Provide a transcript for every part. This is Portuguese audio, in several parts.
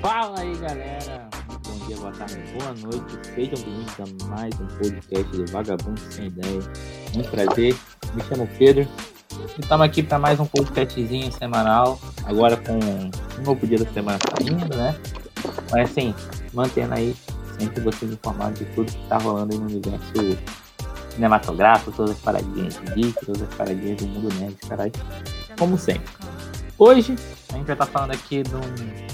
Fala aí, galera. Bom dia, boa tarde, boa noite. Sejam bem-vindos a mais um podcast do Vagabundo Sem Ideia. Muito prazer. Me chamo Pedro. Estamos aqui para mais um podcastzinho semanal. Agora com um novo dia da semana saindo, né? Mas assim, mantendo aí sempre vocês informados de tudo que está rolando aí no universo cinematográfico, todas as paradinhas de geek, todas as paradinhas do mundo nerd, caralho. Como sempre. Hoje a gente vai estar falando aqui de um.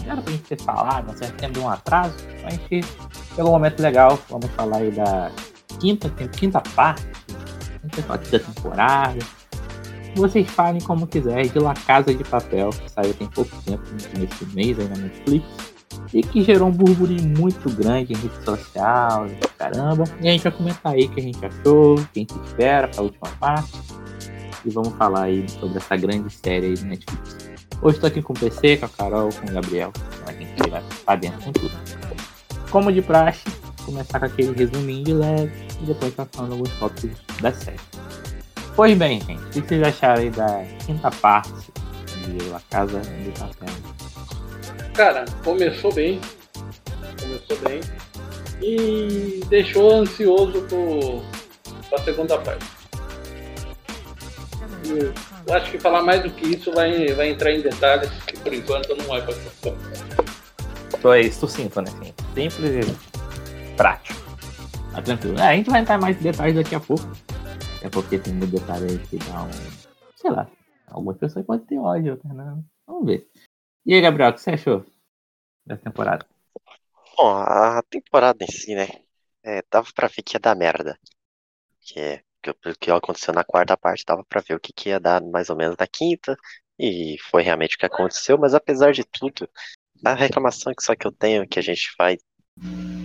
Já era pra gente ter falado, mas tempo de um atraso. A gente pegou um momento legal. Vamos falar aí da quinta, quinta parte. Quinta temporada. Vocês falem como quiser de La Casa de Papel, que saiu tem pouco tempo, nesse mês aí na Netflix. E que gerou um burburinho muito grande em rede social, caramba. E a gente vai comentar aí o que a gente achou, quem se espera para a última parte. E vamos falar aí sobre essa grande série aí do Netflix. Hoje estou aqui com o PC, com a Carol, com o Gabriel. A gente vai pra dentro com tudo. Como de praxe, começar com aquele resuminho de leve e depois tá falando alguns tópicos da série. Pois bem, gente, o que vocês acharam aí da quinta parte de La Casa de Papel? Cara, começou bem. Começou bem. E deixou ansioso pro, pra segunda parte. Eu acho que falar mais do que isso vai, vai entrar em detalhes que por enquanto não é para Então é isso, sucinto, né? Assim, simples e prático. Tá tranquilo. É, a gente vai entrar mais em detalhes daqui a pouco. É porque tem um detalhe aí que dá um. Sei lá. Algumas pessoas podem ter ódio, outras não. Vamos ver. E aí, Gabriel, o que você achou dessa temporada? Bom, a temporada em si, né? É, dava pra ver que ia dar merda. Que é que, que aconteceu na quarta parte, dava para ver o que, que ia dar mais ou menos na quinta, e foi realmente o que aconteceu, mas apesar de tudo, a reclamação que só que eu tenho, que a gente vai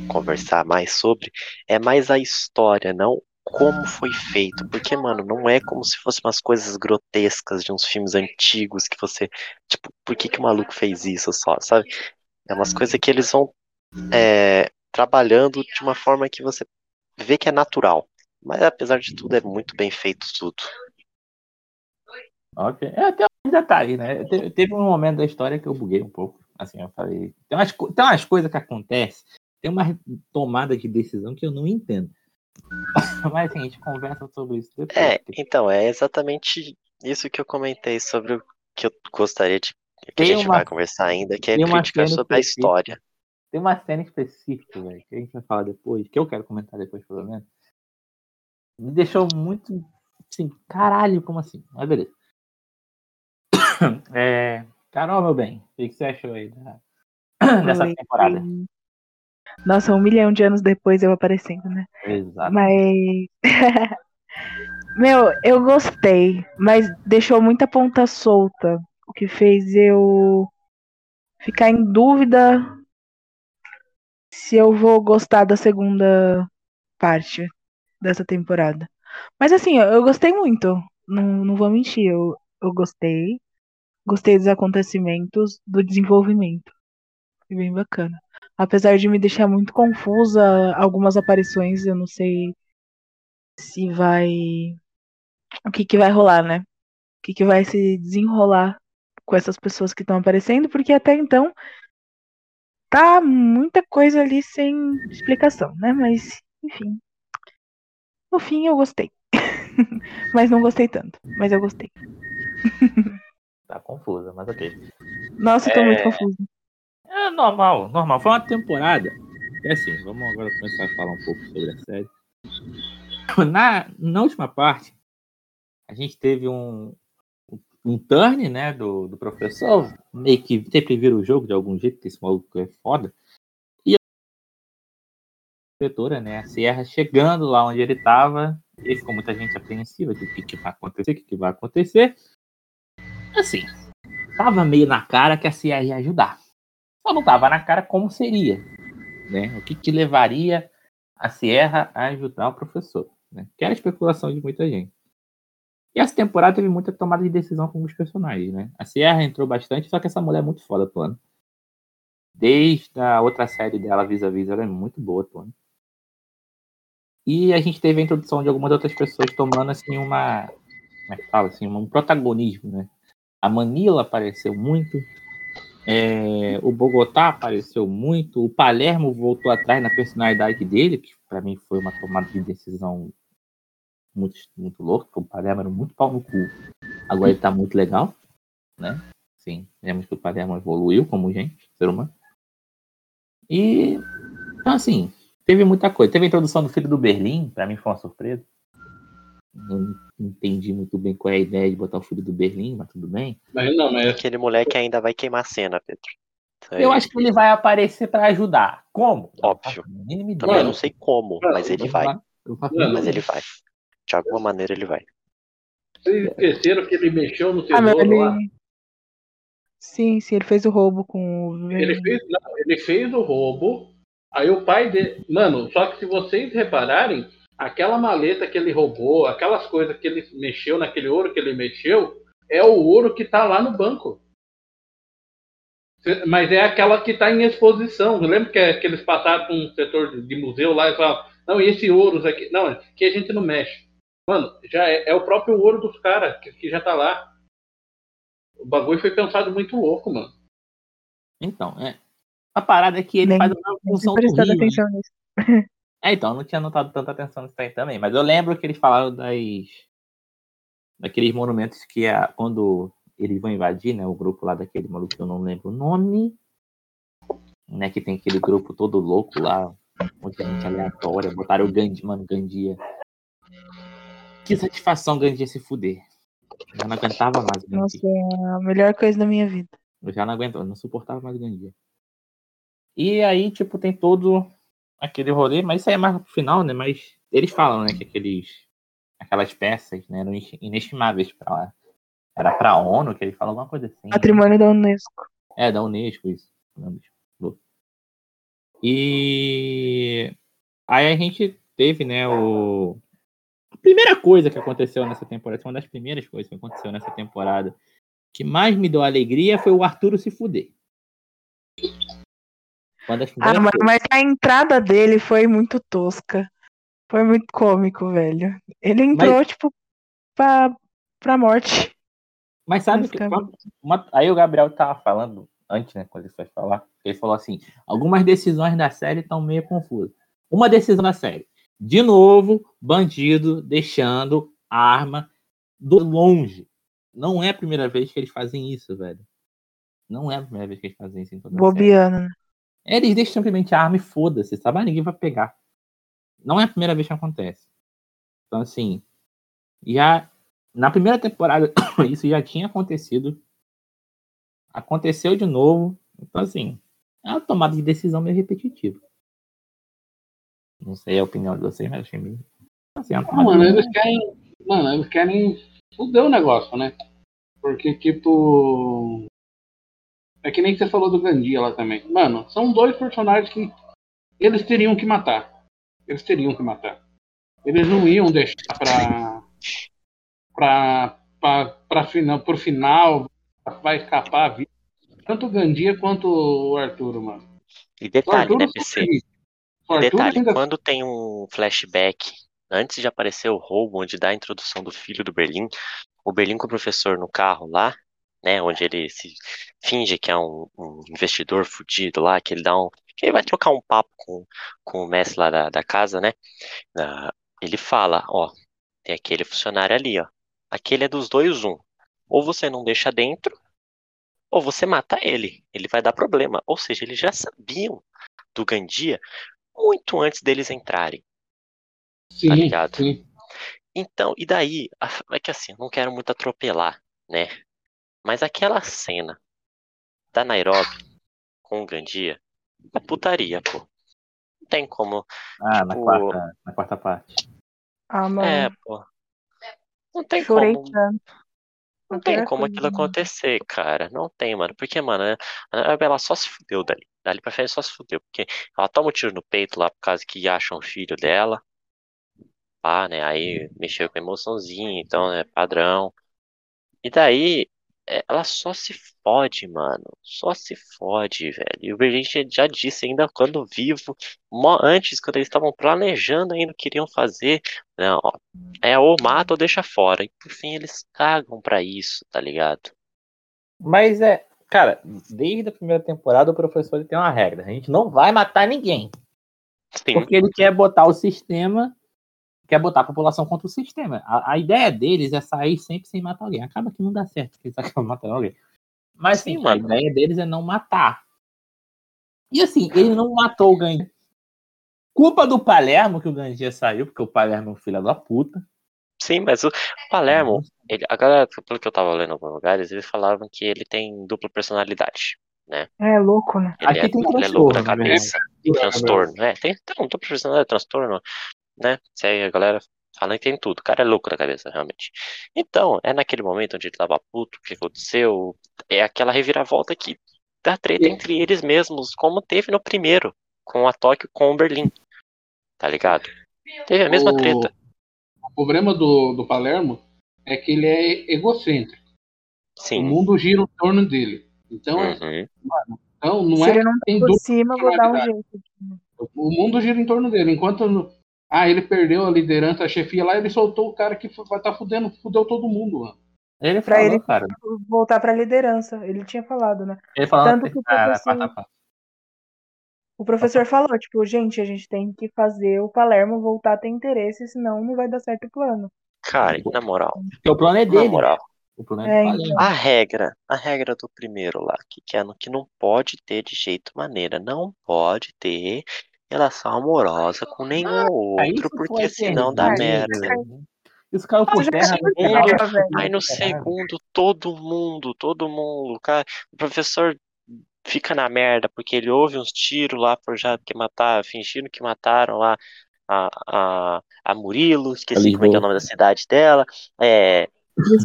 conversar mais sobre, é mais a história, não como foi feito, porque, mano, não é como se fossem umas coisas grotescas de uns filmes antigos que você, tipo, por que que o maluco fez isso só, sabe? É umas coisas que eles vão é, trabalhando de uma forma que você vê que é natural. Mas apesar de tudo, é muito bem feito tudo. Ok. É, até um detalhe, né? Teve um momento da história que eu buguei um pouco. Assim, eu falei. Tem umas, tem umas coisas que acontecem, tem uma tomada de decisão que eu não entendo. Mas assim, a gente conversa sobre isso depois. É, então, é exatamente isso que eu comentei sobre o que eu gostaria de. Que tem a gente uma, vai conversar ainda, que é crítica sobre a história. Tem uma cena específica, velho, que a gente vai falar depois, que eu quero comentar depois, pelo menos me deixou muito assim, caralho, como assim? Mas beleza. É, Carol, meu bem, o que você achou aí da, dessa Oi. temporada? Nossa, um milhão de anos depois eu aparecendo, né? Exato. Mas. meu, eu gostei, mas deixou muita ponta solta. O que fez eu ficar em dúvida se eu vou gostar da segunda parte dessa temporada. Mas assim, eu gostei muito. Não, não vou mentir, eu, eu gostei. Gostei dos acontecimentos, do desenvolvimento. Foi bem bacana. Apesar de me deixar muito confusa algumas aparições, eu não sei se vai. O que, que vai rolar, né? O que, que vai se desenrolar com essas pessoas que estão aparecendo, porque até então tá muita coisa ali sem explicação, né? Mas, enfim, no fim, eu gostei. mas não gostei tanto. Mas eu gostei. tá confusa, mas ok. Nossa, eu tô é... muito confusa. É normal, normal. Foi uma temporada. É assim, vamos agora começar a falar um pouco sobre a série. Na, na última parte, a gente teve um, um turn, né, do, do professor, meio que sempre vira o jogo de algum jeito, que esse maluco é foda inspetora, né, a Sierra, chegando lá onde ele estava, e ficou muita gente apreensiva de o que, que vai acontecer, o que, que vai acontecer. Assim, tava meio na cara que a Sierra ia ajudar. Só não tava na cara como seria, né? O que, que levaria a Sierra a ajudar o professor, né? Que era a especulação de muita gente. E essa temporada teve muita tomada de decisão com os personagens, né? A Sierra entrou bastante, só que essa mulher é muito foda, Tony. Desde a outra série dela, Vis-a-Vis, ela é muito boa, Tony. E a gente teve a introdução de algumas outras pessoas tomando assim uma. Como é que fala? Assim, um protagonismo, né? A Manila apareceu muito. É, o Bogotá apareceu muito. O Palermo voltou atrás na personalidade dele, que para mim foi uma tomada de decisão muito, muito louca. O Palermo era muito pau no cu. Agora ele tá muito legal, né? Sim, vemos que o Palermo evoluiu como gente, ser humano. E, então, assim, teve muita coisa. Teve a introdução do filho do Berlim, para mim foi uma surpresa. Não entendi muito bem qual é a ideia de botar o filho do Berlim, mas tudo bem. Mas não, mas Aquele moleque ainda vai queimar a cena, Pedro. Aí, Eu acho que ele vai aparecer para ajudar. Como? Óbvio. Não Também ideia. não sei como, Mano, mas ele Eu vai. eu Mano, Mas ele vai. De alguma maneira ele vai. vocês esqueceram que ele mexeu no Ah, mas tesouro lá. ele. Sim, sim, ele fez o roubo com o. Ele fez, não, ele fez o roubo. Aí o pai dele. Mano, só que se vocês repararem, aquela maleta que ele roubou, aquelas coisas que ele mexeu, naquele ouro que ele mexeu, é o ouro que tá lá no banco. Mas é aquela que tá em exposição. Lembra que, é- que eles passaram para um setor de, museu lá e falaram, não, e esse ouro aqui. Não, que a gente não mexe. Mano, já é, é o próprio ouro dos caras que, que já tá lá. O bagulho foi pensado muito louco, mano. Então, é. A parada é que ele Nem- faz a mesma Nem função do Rio. né? atenção nisso. É, então, eu não tinha notado tanta atenção nisso aí também. Mas eu lembro que eles falaram das. Daqueles monumentos que a, quando eles vão invadir, né? O grupo lá daquele maluco que eu não lembro o nome. Né, que tem aquele grupo todo louco lá, muita gente aleatória, botaram o Gandhi, mano, Gandia. Que satisfação Gandia se fuder. Eu não aguentava mais Gandia. Nossa, é a melhor coisa da minha vida. Eu já não aguentava, eu não suportava mais Gandia. E aí, tipo, tem todo aquele rolê, mas isso aí é mais pro final, né? Mas eles falam, né, que aqueles, aquelas peças, né, eram ines- inestimáveis pra lá. Era pra ONU, que ele fala alguma coisa assim. Patrimônio da Unesco. É, da Unesco, isso. E aí a gente teve, né, o. A primeira coisa que aconteceu nessa temporada, uma das primeiras coisas que aconteceu nessa temporada, que mais me deu alegria foi o Arturo se fuder. Uma Ah, mas, mas a entrada dele foi muito tosca. Foi muito cômico, velho. Ele entrou, tipo, pra, pra morte. Mas sabe que basicamente. uma- aí o Gabriel tava falando antes, né, quando ele foi falar, ele falou assim: algumas decisões da série estão meio confusas. Uma decisão da série, de novo, bandido deixando a arma do longe. Não é a primeira vez que eles fazem isso, velho. Não é a primeira vez que eles fazem isso em toda. Bobeando, né? Eles deixam simplesmente a arma e foda-se, sabe? Ah, ninguém vai pegar. Não é a primeira vez que acontece. Então, assim, já na primeira temporada isso já tinha acontecido. Aconteceu de novo. Então, assim, é uma tomada de decisão meio repetitiva. Não sei a opinião de vocês, mas achei meio. Assim, é uma tomada mano, eles querem. Mano, eles querem fuder o negócio, né? Porque, tipo. É que nem você falou do Gandia lá também. Mano, são dois personagens que eles teriam que matar. Eles teriam que matar. Eles não iam deixar pra. pra. pra, pra final, pro final. Vai escapar a vida. Tanto o Gandia quanto o Arturo, mano. E detalhe, né, PC? Detalhe, ainda quando tem um flashback, antes de aparecer o roubo, onde dá a introdução do filho do Berlim, o Berlim com o professor no carro lá, né, onde ele se finge que é um, um investidor fudido lá, que ele dá um, que ele vai trocar um papo com, com o mestre lá da, da casa, né, Ah, ele fala, ó, tem aquele funcionário ali, ó, aquele é dos dois um, ou você não deixa dentro, ou você mata ele, ele vai dar problema, ou seja, eles já sabiam do Gandia muito antes deles entrarem. sim, tá ligado? sim. Então, e daí? É que assim, eu não quero muito atropelar, né? Mas aquela cena da Nairobi com o Gandia é putaria, pô. Não tem como. Ah, na tipo- quarta, na quarta parte. Ah, mano. É, pô. Não tem chorei como. tanto. Não tem como aquilo acontecer, cara. Não tem, mano. Porque, mano, a Nairobi ela só se fudeu dali. Dali pra frente só se fudeu. Porque ela toma um tiro no peito lá por causa que acham o filho dela. Pá, né? Aí mexeu com a emoçãozinha, então, é padrão. E daí, ela só se fode, mano. Só se fode, velho. E o Berlim já disse ainda quando vivo, antes, quando eles estavam planejando ainda o que iriam fazer. Não, ó, é ou mata ou deixa fora. E por fim eles cagam pra isso, tá ligado? Mas é, cara, desde a primeira temporada o professor tem uma regra. A gente não vai matar ninguém. Sim. Porque ele quer botar o sistema, quer botar a população contra o sistema. A, a ideia deles é sair sempre sem matar alguém. Acaba que não dá certo, porque eles acabam matando alguém. Mas sim, Sim, a ideia deles é não matar. E assim, ele não matou o Gandhi. Culpa do Palermo que o Gandhi saiu, porque o Palermo é um filho da puta. Sim, mas o Palermo, ele, a galera, pelo que eu tava lendo em alguns lugares, eles falavam que ele tem dupla personalidade. É louco, né? Ele, Aqui é, tem ele é louco da né? cabeça. Tem transtorno, né? Tem, tem dupla personalidade, transtorno, né? Se aí a galera fala que tem tudo. O cara é louco da cabeça, realmente. Então, é naquele momento onde ele tava puto, o que aconteceu, é aquela reviravolta que dá treta entre eles mesmos, como teve no primeiro, com a Tóquio com o Berlim. Tá ligado? Teve a mesma O- treta. O problema do, do Palermo é que ele é egocêntrico. O Sim. mundo gira em torno dele. Então, Uhum. então não Se é ele não tem tá por cima, vou dar um jeito. O mundo gira em torno dele. Enquanto ah, ele perdeu a liderança, a chefia lá, ele soltou o cara que vai estar fudendo, fudeu todo mundo, mano. Ele Pra falou, ele- cara. Voltar pra liderança. Ele tinha falado, né? Ele falou Tanto assim, que o professor- parte. O professor falou, tipo, gente, a gente tem que fazer o Palermo voltar a ter interesse, senão não vai dar certo o plano. Cara, e na moral, Porque o plano é na dele. moral, O plano É, é Palermo. a regra, a regra do primeiro lá, que, que é no que não pode ter de jeito maneira, não pode ter relação amorosa com nenhum Ah, outro, porque senão dá merda. Isso caiu por já terra. Aí no segundo, todo mundo, todo mundo, cara, o professor fica na merda porque ele ouve uns tiros lá forjado que matar, fingindo que mataram lá a, a, a Murilo, esqueci como é que é o nome da cidade dela. É,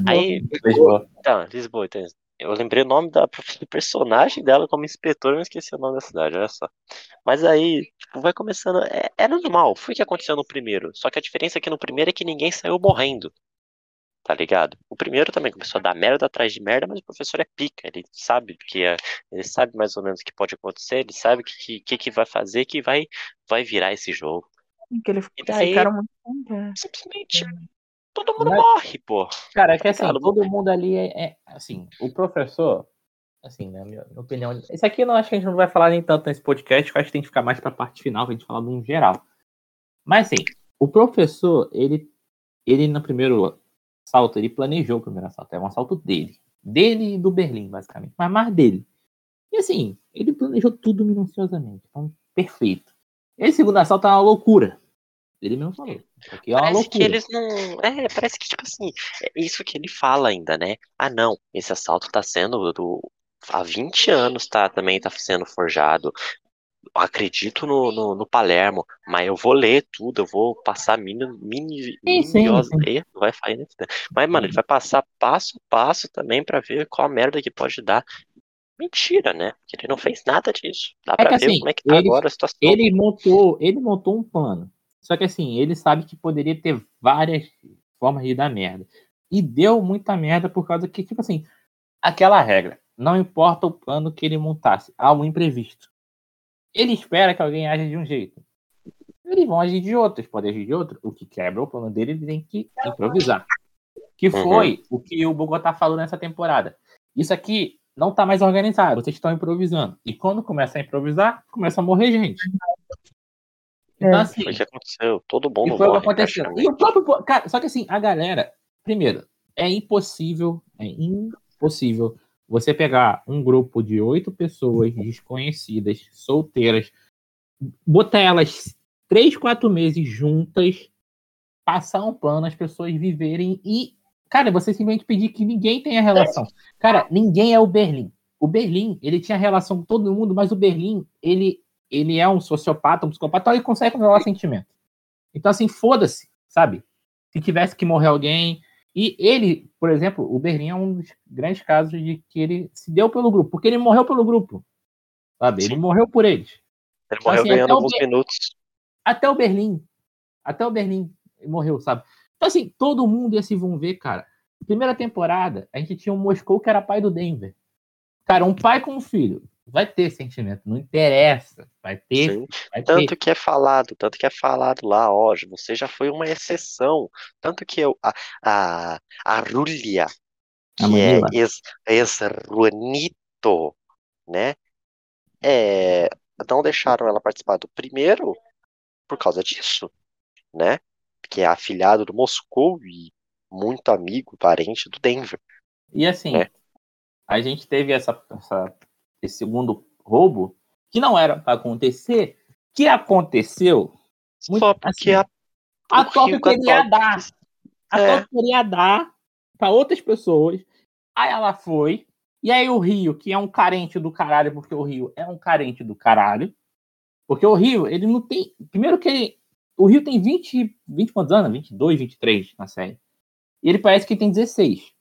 aí, Lisboa. então, Lisboa, então, eu lembrei o nome da personagem dela como inspetora, mas esqueci o nome da cidade, olha só. Mas aí, tipo, vai começando. É, é normal, foi o que aconteceu no primeiro. Só que a diferença é que no primeiro é que ninguém saiu morrendo. Tá ligado? O primeiro também começou a dar merda atrás de merda, mas o professor é pica. Ele sabe que é, ele sabe mais ou menos o que pode acontecer, ele sabe o que, que, que vai fazer que vai, vai virar esse jogo. Que eles E daí- ficaram muito tempo? Simplesmente todo mundo Mas- morre, pô. Cara, é que assim, Cara, todo mundo ali é, é- assim, o professor, assim, na minha, minha opinião, esse aqui eu não acho que a gente não vai falar nem tanto nesse podcast, eu acho que tem que ficar mais pra parte final, pra gente falar num geral. Mas assim, o professor, ele, ele no primeiro salto, ele planejou o primeiro assalto, é um assalto dele. Dele e do Berlim, basicamente, mas mais dele. E assim, ele planejou tudo minuciosamente, então, perfeito. Esse segundo assalto é uma loucura. Ele mesmo falou. Aqui é uma Parece loucura. que eles não. É, parece que, tipo assim, é isso que ele fala ainda, né? Ah, não, esse assalto tá sendo do. Há 20 anos tá, também tá sendo forjado. Acredito no, no, no Palermo, mas eu vou ler tudo, eu vou passar mini, mini, Sim, sim, miniosa- sim. Ih, vai fazer? Mas, mano, ele vai passar passo a passo também pra ver qual a merda que pode dar. Mentira, né? Porque ele não fez nada disso. Dá É pra ver assim, como é que tá ele- agora a situação. ele montou, ele montou um plano. Só que assim, ele sabe que poderia ter várias formas de dar merda. E deu muita merda por causa que, tipo assim, aquela regra. Não importa o plano que ele montasse, há um imprevisto. Ele espera que alguém aja de um jeito. Eles vão agir de outro, eles podem agir de outro. O que quebra o plano dele, ele tem que improvisar. Que Uhum. foi o que o Bogotá falou nessa temporada. Isso aqui não tá mais organizado, vocês estão improvisando. E quando começa a improvisar, começa a morrer gente. Então, É. assim, Foi o que aconteceu. Todo e mundo foi o que morre, aconteceu. E o próprio. Cara, só que assim, a galera. Primeiro, é impossível, é impossível você pegar um grupo de oito pessoas desconhecidas, solteiras, botar elas três, quatro meses juntas, passar um plano, as pessoas viverem e. Cara, você simplesmente pedir que ninguém tenha relação. Cara, ninguém é o Berlim. O Berlim, ele tinha relação com todo mundo, mas o Berlim, ele, ele é um sociopata, um psicopata, então ele consegue controlar sentimento. Então, assim, foda-se, sabe? Se tivesse que morrer alguém. E ele, por exemplo, o Berlim é um dos grandes casos de que ele se deu pelo grupo, porque ele morreu pelo grupo. Sabe? Ele Sim. morreu por eles. Ele morreu assim, ganhando até o alguns Be- minutos. Até o Berlim. Até o Berlim morreu, sabe? Então, assim, todo mundo ia se vão ver, cara. Primeira temporada, a gente tinha um Moscou que era pai do Denver. Cara, um pai com um filho. Vai ter sentimento, não interessa. Vai ter, vai ter. Tanto que é falado, tanto que é falado lá, ó, você já foi uma exceção. Tanto que eu, a, a, a Rúlia, A que é Manila. ex, ex-Ruanito, né? É, não deixaram ela participar do primeiro por causa disso, né? Que é afilhado do Moscou e muito amigo, parente do Denver. E assim, É. a gente teve essa, essa- esse segundo roubo que não era para acontecer, que aconteceu. Muito- Só porque assim, a, A com a queria dar. A É. Tóquio queria dar para outras pessoas. Aí ela foi. E aí o Rio, que é um carente do caralho, porque o Rio é um carente do caralho. Porque o Rio, ele não tem. Primeiro que ele. O Rio tem 20. 20 quantos anos? 22, 23 na série. E ele parece que tem 16.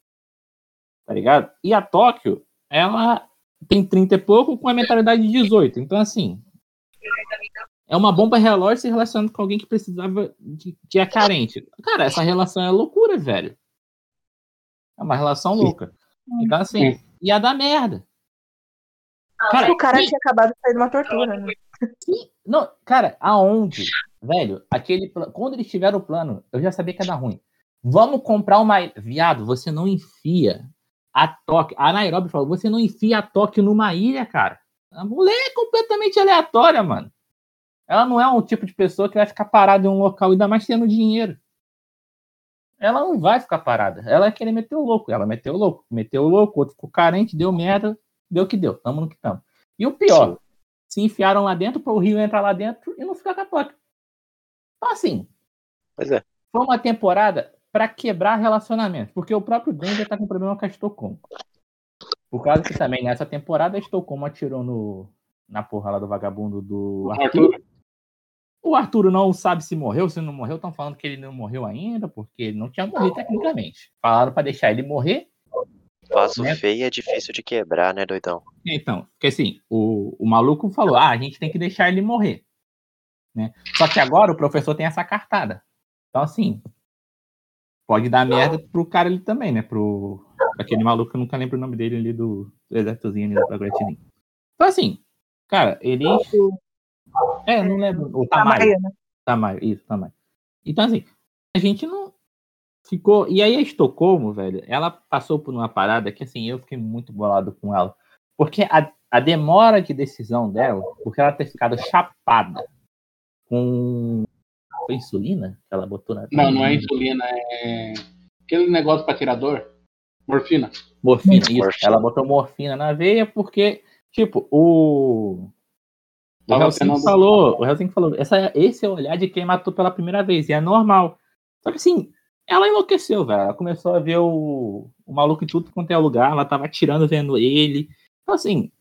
Tá ligado? E a Tóquio, ela tem 30 e pouco com a mentalidade de 18. Então, assim. É uma bomba relógio se relacionando com alguém que precisava de, que é carente. Cara, essa relação é loucura, velho. É uma relação louca. Então, assim, ia dar merda. Cara, o cara quem- tinha acabado de sair de uma tortura, né? Não, cara, aonde? Velho, aquele quando eles tiveram o plano, eu já sabia que ia dar ruim. Vamos comprar uma. Viado, você não enfia a Tóquio. A Nairobi falou: você não enfia a Tóquio numa ilha, cara. A mulher é completamente aleatória, mano. Ela não é um tipo de pessoa que vai ficar parada em um local, ainda mais tendo dinheiro. Ela não vai ficar parada. Ela vai querer meter o louco. Ela meteu o louco. Meteu o louco, outro ficou carente, deu merda, deu o que deu. Tamo no que tamo. E o pior, se enfiaram lá dentro para o Rio entrar lá dentro e não ficar com a Tóquio. Então, assim, Pois é. foi uma temporada para quebrar relacionamentos, porque o próprio Denver tá com problema com a Estocolmo. Por causa que também nessa temporada a Estocolmo atirou no, na porra lá do vagabundo do Arthur. Arthur. O Arthur não sabe se morreu, se não morreu. Estão falando que ele não morreu ainda, porque ele não tinha morrido tecnicamente. Falaram para deixar ele morrer. Vaso Né? feio é difícil de quebrar, né, doidão? Então, porque assim, o, o maluco falou: ah, a gente tem que deixar ele morrer. Né? Só que agora o professor tem essa cartada. Então, assim, pode dar merda pro cara ali também, né? Pro aquele maluco que eu nunca lembro o nome dele ali do, do exércitozinho ali do Progressininho. Então, assim, cara, ele. É, não lembro. O Tamayo. Tamayo, né? Tamayo, isso, Tamayo. Então, assim, a gente não ficou. E aí a Estocolmo, velho, ela passou por uma parada que, assim, eu fiquei muito bolado com ela. Porque a, a demora de decisão dela, porque ela ter ficado chapada com. Foi insulina que ela botou na. Não, não é insulina, é aquele negócio para tirador. Morfina. Morfina, isso. Morfina. Ela botou morfina na veia porque, tipo, o. O Helsinki tendo- falou, o Helsinki falou, essa, esse é o olhar de quem matou pela primeira vez, e é normal. Só que assim, ela enlouqueceu, velho. Ela começou a ver o, o maluco em tudo quanto é lugar, ela tava atirando vendo ele. Então, assim,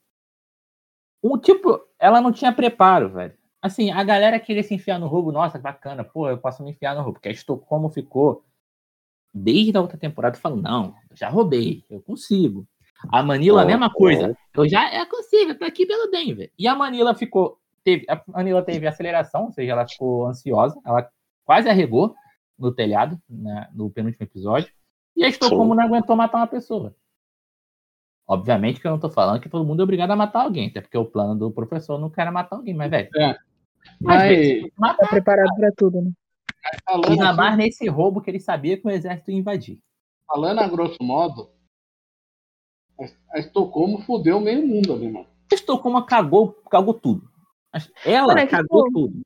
o tipo, ela não tinha preparo, velho. Assim, a galera queria se enfiar no roubo, nossa, bacana, pô, eu posso me enfiar no roubo, porque a Estocolmo ficou desde a outra temporada falando, não, já roubei, eu consigo. A Manila, a mesma coisa. Eu já é consigo, eu tô aqui pelo Denver. E a Manila ficou. Teve, a Manila teve aceleração, ou seja, ela ficou ansiosa, ela quase arregou no telhado, né, no penúltimo episódio. E a Estocolmo não aguentou matar uma pessoa. Obviamente que eu não tô falando que todo mundo é obrigado a matar alguém, até porque o plano do professor não quer matar alguém, mas, velho. É. Às Mas. Tá preparado pra tudo, né? falando, Ainda assim, mais nesse roubo que ele sabia que o exército ia invadir. falando a grosso modo, a- Estocolmo fudeu meio mundo ali, mano. A Estocolmo cagou, cagou tudo. Ela Mano, é que, cagou tipo, tudo.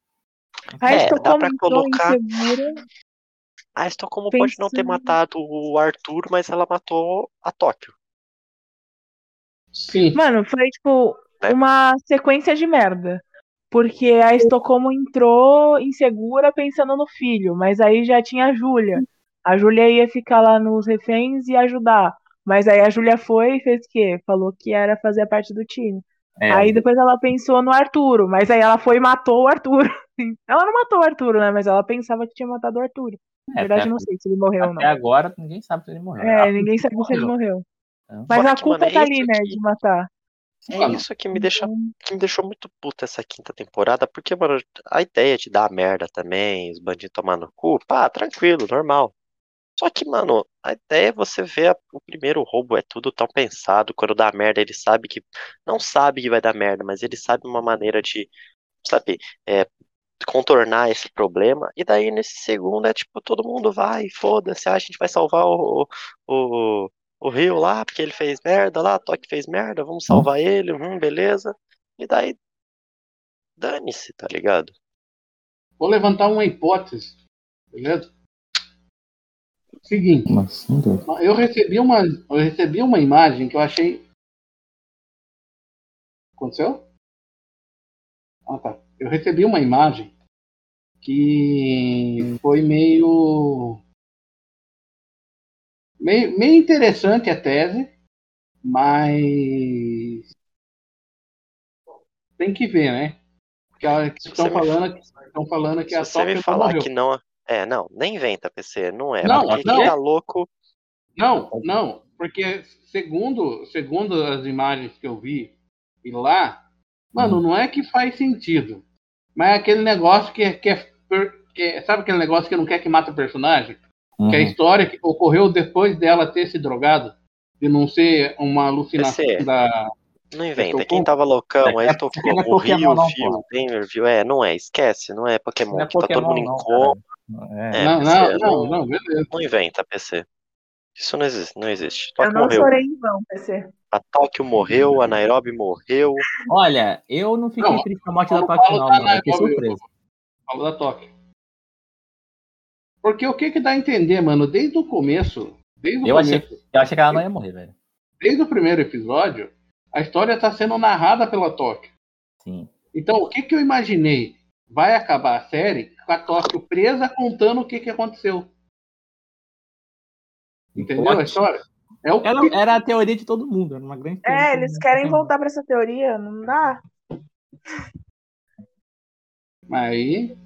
A É, dá Estocolmo pra colocar-. A Estocolmo pode não ter matado o Arthur, mas ela matou a Tóquio. Sim. Mano, foi tipo Né? uma sequência de merda. Porque a Estocolmo entrou insegura pensando no filho, mas aí já tinha a Júlia. A Júlia ia ficar lá nos reféns e ajudar. Mas aí a Júlia foi e fez o quê? Falou que era fazer parte do time. É, Aí depois ela pensou no Arturo, mas aí ela foi e matou o Arturo. Ela não matou o Arturo, né? Mas ela pensava que tinha matado o Arturo. Na é, verdade, até- não sei se ele morreu ou Até não. agora, ninguém sabe se ele morreu. É, ninguém sabe se ele morreu. Então, Mas a que, culpa mano, é tá ali, né? De matar. É Mano, isso que me deixa Então, que me deixou muito puto essa quinta temporada, porque, mano, a ideia de dar merda também, os bandidos tomar no cu, pá, tranquilo, normal. Só que, mano, a ideia é você ver a- o primeiro roubo, é tudo tão pensado. Quando dá merda, ele sabe que. Não sabe que vai dar merda, mas ele sabe uma maneira de, sabe, é, contornar esse problema. E daí, nesse segundo, é tipo, todo mundo vai, foda-se, ah, a gente vai salvar o, o, o Rio lá, porque ele fez merda lá, Toque fez merda, vamos salvar ele, hum, beleza. E daí, dane-se, tá ligado? Vou levantar uma hipótese, beleza? Seguinte, assim, eu recebi uma, eu recebi uma imagem que eu achei. Aconteceu? Ah, tá. Eu recebi uma imagem que foi meio. Meio, meio interessante a tese, mas. Tem que ver, né? Porque estão me- falando, que- estão falando que Se a você me não falar morreu. que não. É, não, nem inventa, PC, não é. Não, porque não. tá louco. Não, não, porque segundo, segundo as imagens que eu vi e lá, mano, não é que faz sentido, mas é aquele negócio que, é- que, é, que é- sabe aquele negócio que não quer que mata o personagem? Que é a Uhum. história que ocorreu depois dela ter se drogado, de não ser uma alucinação PC. da. Não inventa. Quem tava loucão, É- aí é- tocou. é O Rio viu, o Denver viu. É, não é, esquece, não é Pokémon. Não é que tá todo mundo em não, coma. cara. É. É, não, PC, não, não- não, não, beleza. Não inventa, PC. Isso não existe, não existe. Eu não morreu. chorei em vão, PC. A Tóquio morreu, a Nairobi morreu. Olha, eu não fiquei Não, triste com a morte da Tóquio, não, mano. Fiquei surpreso. Falo da Tóquio. Porque o que que dá a entender, mano? Desde o começo, desde o Eu achei, começo, eu achei que ela não ia morrer, velho. desde o primeiro episódio, a história está sendo narrada pela Tóquio. Sim. Então, o que, que eu imaginei? Vai acabar a série com a Tóquio presa contando o que, que aconteceu. Entendeu a Plot. história? É o Era, que... era a teoria de todo mundo, era uma grande teoria. É, eles querem voltar pra essa teoria, não dá? Aí,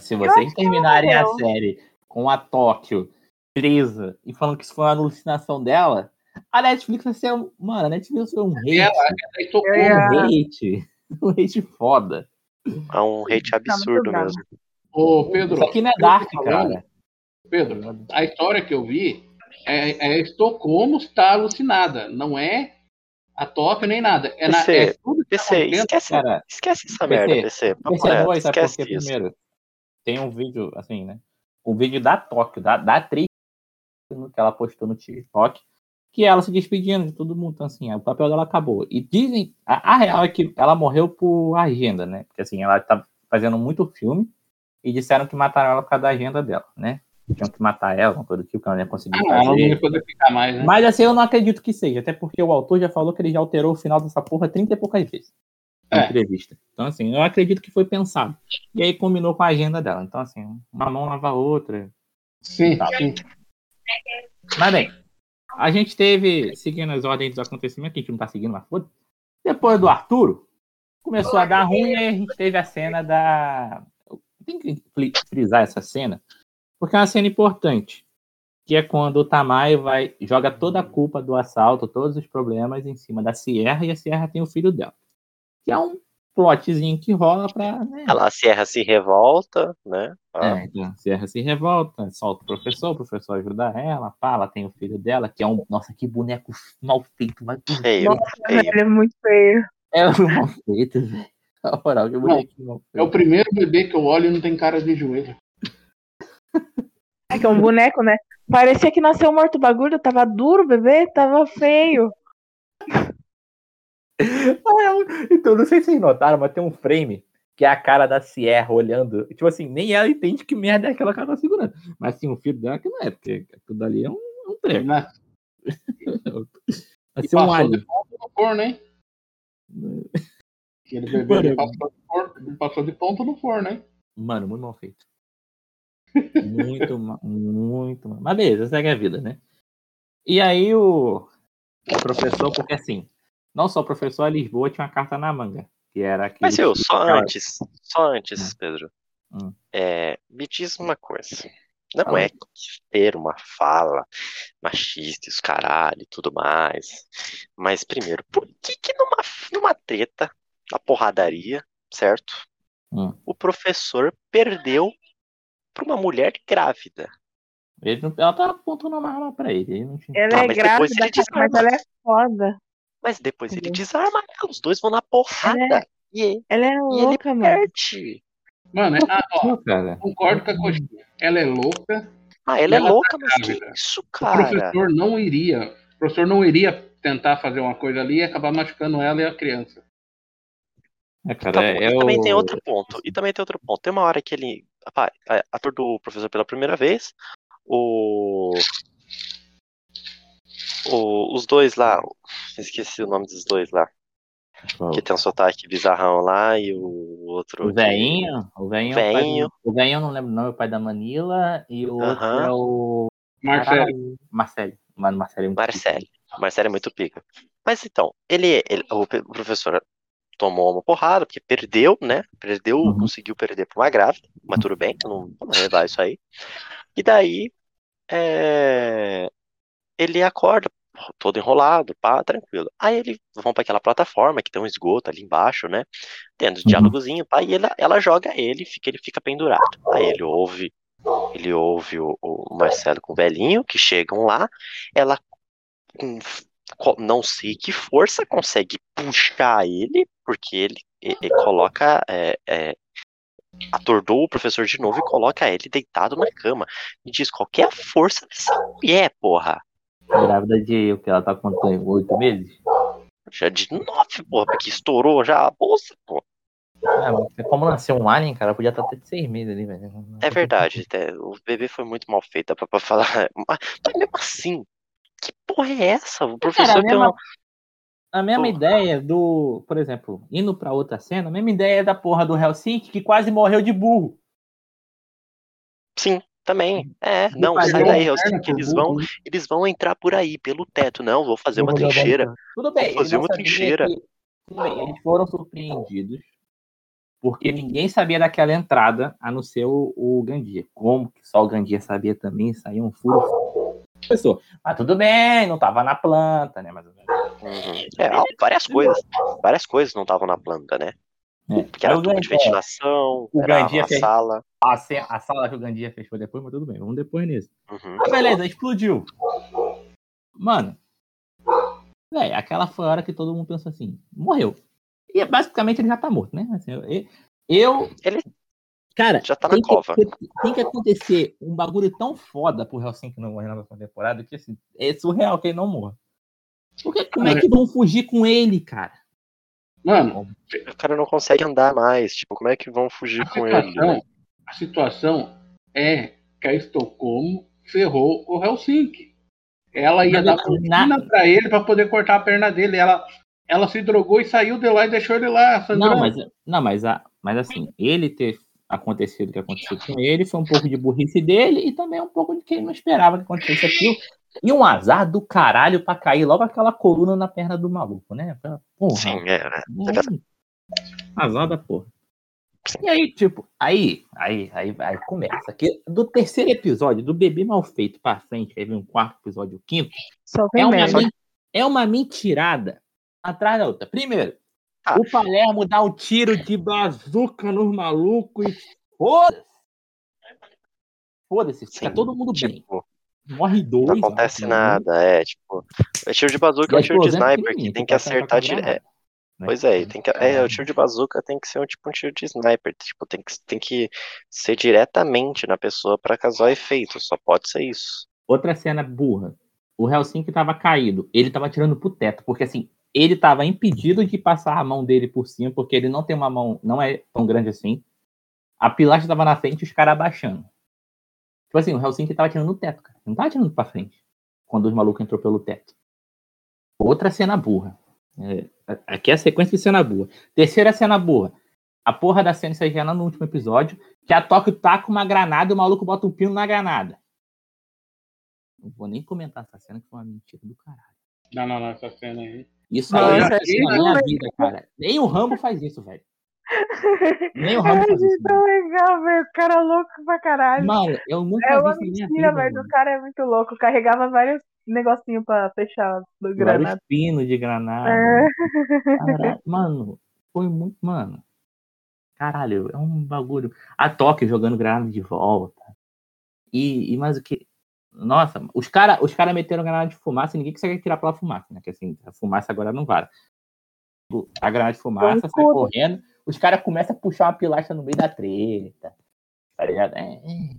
Se Eu vocês terminarem a ela série com a Tóquio presa e falando que isso foi uma alucinação dela, a Netflix vai ser um. Mano, a Netflix foi um hate. ela, aí tocou. Eu ia- Um hate. Um hate foda. É um hate Tá absurdo bravo. mesmo. Ô, Pedro, Isso aqui não é tô Dark, cara. Pedro, a história que eu vi é, é Estocolmo está alucinada. Não é a Tóquio nem nada. É, na, PC, é tudo que tá PC, acontecendo. esquece, Cara, esquece essa PC, merda, PC. Por quê? esquece isso. Primeiro, tem um vídeo, assim, né? Um vídeo da Tóquio, da, da atriz que ela postou no TikTok, que ela se despedindo de todo mundo. Então, assim, o papel dela acabou. E dizem, a, a real é que ela morreu por agenda, né? Porque, assim, ela tá fazendo muito filme e disseram que mataram ela por causa da agenda dela, né? Tinham que matar ela, uma coisa do tipo, que ela não ia conseguir Ah, ela não fazer. ia poder ficar mais, né? Mas assim, eu não acredito que seja, até porque o autor já falou que ele já alterou o final dessa porra 30 e poucas vezes. É. entrevista. Então, assim, eu acredito que foi pensado. E aí combinou com a agenda dela. Então, assim, uma mão lava a outra. Sim, Tá. sim. Mas bem, a gente teve, seguindo as ordens dos acontecimentos, que a gente não tá seguindo, mas foda Depois do Arturo, começou a dar ruim e a gente teve a cena da. Tem que fri- frisar essa cena, porque é uma cena importante. Que é quando o Tamai vai, joga toda a culpa do assalto, todos os problemas em cima da Sierra, e a Sierra tem o filho dela. Que é um plotzinho que rola pra. Né, Ela, a Sierra se revolta, né? Ah, é, então, a Sierra se revolta, solta o professor, o professor ajuda ela, pá, ela tem o filho dela, que é um. Nossa, que boneco mal feito, por feio, Nossa, feio. velho, é muito feio. É mal feito, velho. Na moral, que bonequinho mal É o feito. primeiro bebê que eu olho e não tem cara de joelho. É que é um boneco, né? Parecia que nasceu morto o bagulho, tava duro o bebê, tava feio. Ah, é Então, não sei se vocês notaram, mas tem um frame que é a cara da Sierra olhando. Tipo assim, nem ela entende que merda é aquela cara tá segurando. Mas assim, o filho dela que não é, porque tudo ali é um, um treco. Né? Vai ser um no forno, hein? Ele Mano. passou, de forno- ele passou de ponto no forno, hein? Mano, muito mal feito. Muito, ma- muito mal. Mas beleza, segue a vida, né? E aí o, o professor, porque assim, não só o professor, a Lisboa tinha uma carta na manga, que era aquele. Mas eu, só aquela- antes, só antes, Pedro. Hum. É, me diz uma coisa. Não Fala. é ter uma fala machista e os caralho e tudo mais. Mas primeiro, por que que numa, numa treta, na porradaria, certo? Hum. O professor perdeu pra uma mulher grávida. Ele não, ela tava apontando uma arma pra ele. ele não tinha... Ela Ah, é mas depois grávida, ele cara, mas ela é foda. Mas depois ele desarma ela, os dois vão na porrada. E, Ela é e ele louca, mano. perde. Mano, é- ah, ó, concordo com a coxinha. Ela é louca, Ah, ela é Ela tá louca, mas que isso, O cara? professor não iria. O professor não iria tentar fazer uma coisa ali e acabar machucando ela e a criança. É, cara, Tá é, e é também o- tem outro ponto. E também tem outro ponto. Tem uma hora que ele. Rapaz, é, atordoou o professor pela primeira vez. O. o- os dois lá. Esqueci o nome dos dois lá. Que tem um sotaque bizarrão lá e o outro. O veinho, o veinho, é o Veinho. o veinho eu não lembro não, é o pai da Manila e o outro Aham. é o Marcelo, Marcelo. Mano, Marcelo é muito Marcelo. Marcelo é muito pica. Mas então, ele, ele- o o professor tomou uma porrada, porque perdeu, né? Perdeu, Uhum. conseguiu perder pra uma grávida, mas tudo bem, eu não vou levar isso aí. E daí, é, ele acorda todo enrolado, pá, tranquilo. Aí eles vão pra aquela plataforma que tem um esgoto ali embaixo, né? Tendo um Uhum. diálogozinho, pá, e ela, ela joga ele, fica, ele fica pendurado. Aí ele ouve, ele ouve o, o Marcelo com o velhinho, que chegam lá, ela com não sei que força consegue puxar ele, porque ele, e- e coloca, é, é, atordou o professor de novo e coloca ele deitado na cama. Me diz, qual que é a força dessa mulher, porra? Grávida de o que ela tá contando oito meses. Já de nove, porra, porque estourou já a bolsa, pô. Ah, mas como nasceu um alien, cara, podia estar até de seis meses ali, velho. É verdade, até, o bebê foi muito mal feito, pra, pra falar. Mas, mas mesmo assim, que porra é essa? O professor Cara, a tem mesma, uma. a mesma Porra. ideia do, por exemplo, indo pra outra cena, a mesma ideia da porra do Helsinki que quase morreu de burro. Sim, também. É, não, sai daí, eu sei que eles vão, burro. eles vão entrar por aí, pelo teto. Não, vou fazer uma trincheira. Tudo bem, Vou fazer uma trincheira. que- Tudo bem, eles foram surpreendidos porque ninguém sabia daquela entrada, a não ser o, o Gandia. Como que só o Gandia sabia também, saiu um furo. Pessoa, mas tudo bem, não tava na planta, né? Mas, Uhum. É, várias coisas. Várias coisas não estavam na planta, né? É. Porque era o tubo de Gandia- ventilação, o era Gandia uma fez- sala. a, ce- a sala que o Gandia fechou depois, mas tudo bem, vamos depois nisso. Uhum. Ah, beleza, explodiu. Mano, velho, aquela foi a hora que todo mundo pensou assim, morreu. E basicamente ele já tá morto, né? Assim, eu, eu- Ele cara, já tá na tem, cova. que, tem que acontecer um bagulho tão foda pro Helsinki não morrer na próxima temporada que assim, é surreal que ele não morra. Porque como é que vão fugir com ele, cara? Mano, O cara não consegue andar mais. Tipo, como é que vão fugir com ele? situação, a situação é que a Estocolmo ferrou o Helsinki. Ela ia Mas dar na- morfina pra ele pra poder cortar a perna dele. Ela, ela se drogou e saiu de lá e deixou ele lá sangrando. Não, mas, não, mas, a, mas assim, ele ter acontecido o que aconteceu com ele foi um pouco de burrice dele e também um pouco de que ele não esperava que acontecesse aquilo. E um azar do caralho pra cair logo aquela coluna na perna do maluco, né? Porra, Sim, é, né? Hum, Azar da porra. E aí, tipo, aí, aí, aí, aí começa. Que do terceiro episódio, do bebê mal feito pra frente, aí vem um quarto episódio, o quinto, Só é vem uma, é uma mentirada atrás da outra. Primeiro, Ah. o Palermo dá um tiro de bazuca nos malucos e foda-se. Foda-se, fica Sim, todo mundo bem. Morre dois. não acontece né? nada. É, tipo, é tiro de bazuca E é um tiro de sniper que tem que acertar direto. É, né? pois é, tem que, é, o tiro de bazuca tem que ser um tipo um tiro de sniper. Tipo, tem que, tem que ser diretamente na pessoa pra causar efeito. Só pode ser isso. Outra cena burra. O Helsinki tava caído. Ele tava tirando pro teto. Porque assim, ele tava impedido de passar a mão dele por cima, porque ele não tem uma mão, não é tão grande assim. A pilastra tava na frente e os caras abaixando. Tipo assim, o Helsinki tava tirando no teto, cara. Não tava tirando pra frente. Quando os malucos entrou pelo teto. Outra cena burra. É, aqui é a sequência de cena burra. Terceira cena burra. A porra da cena CGI no último episódio, que a Tóquio taca uma granada e o maluco bota um pino na granada. Não vou nem comentar essa cena, que foi uma mentira do caralho. Não, não, não, essa cena aí. Isso aí não na isso minha é vida, cara. Nem o Rambo faz isso, velho. Nem o Rambo Ai, faz isso. tão legal, velho. O cara é louco pra caralho. Mano, eu nunca É vi uma mentira, vida. mano. o cara é muito louco. Carregava vários negocinhos pra fechar do granada. Vários pinos de granada. É. Caralho, mano, foi muito. Mano. Caralho, é um bagulho. A Tóquio jogando granada de volta. E, e mais o que. Nossa, os caras os cara meteram granada de fumaça e ninguém consegue tirar pela fumaça, né? Que assim, a fumaça agora não vale. A granada de fumaça sai correndo, os caras começam a puxar uma pilastra no meio da treta. Tá ligado? É, é.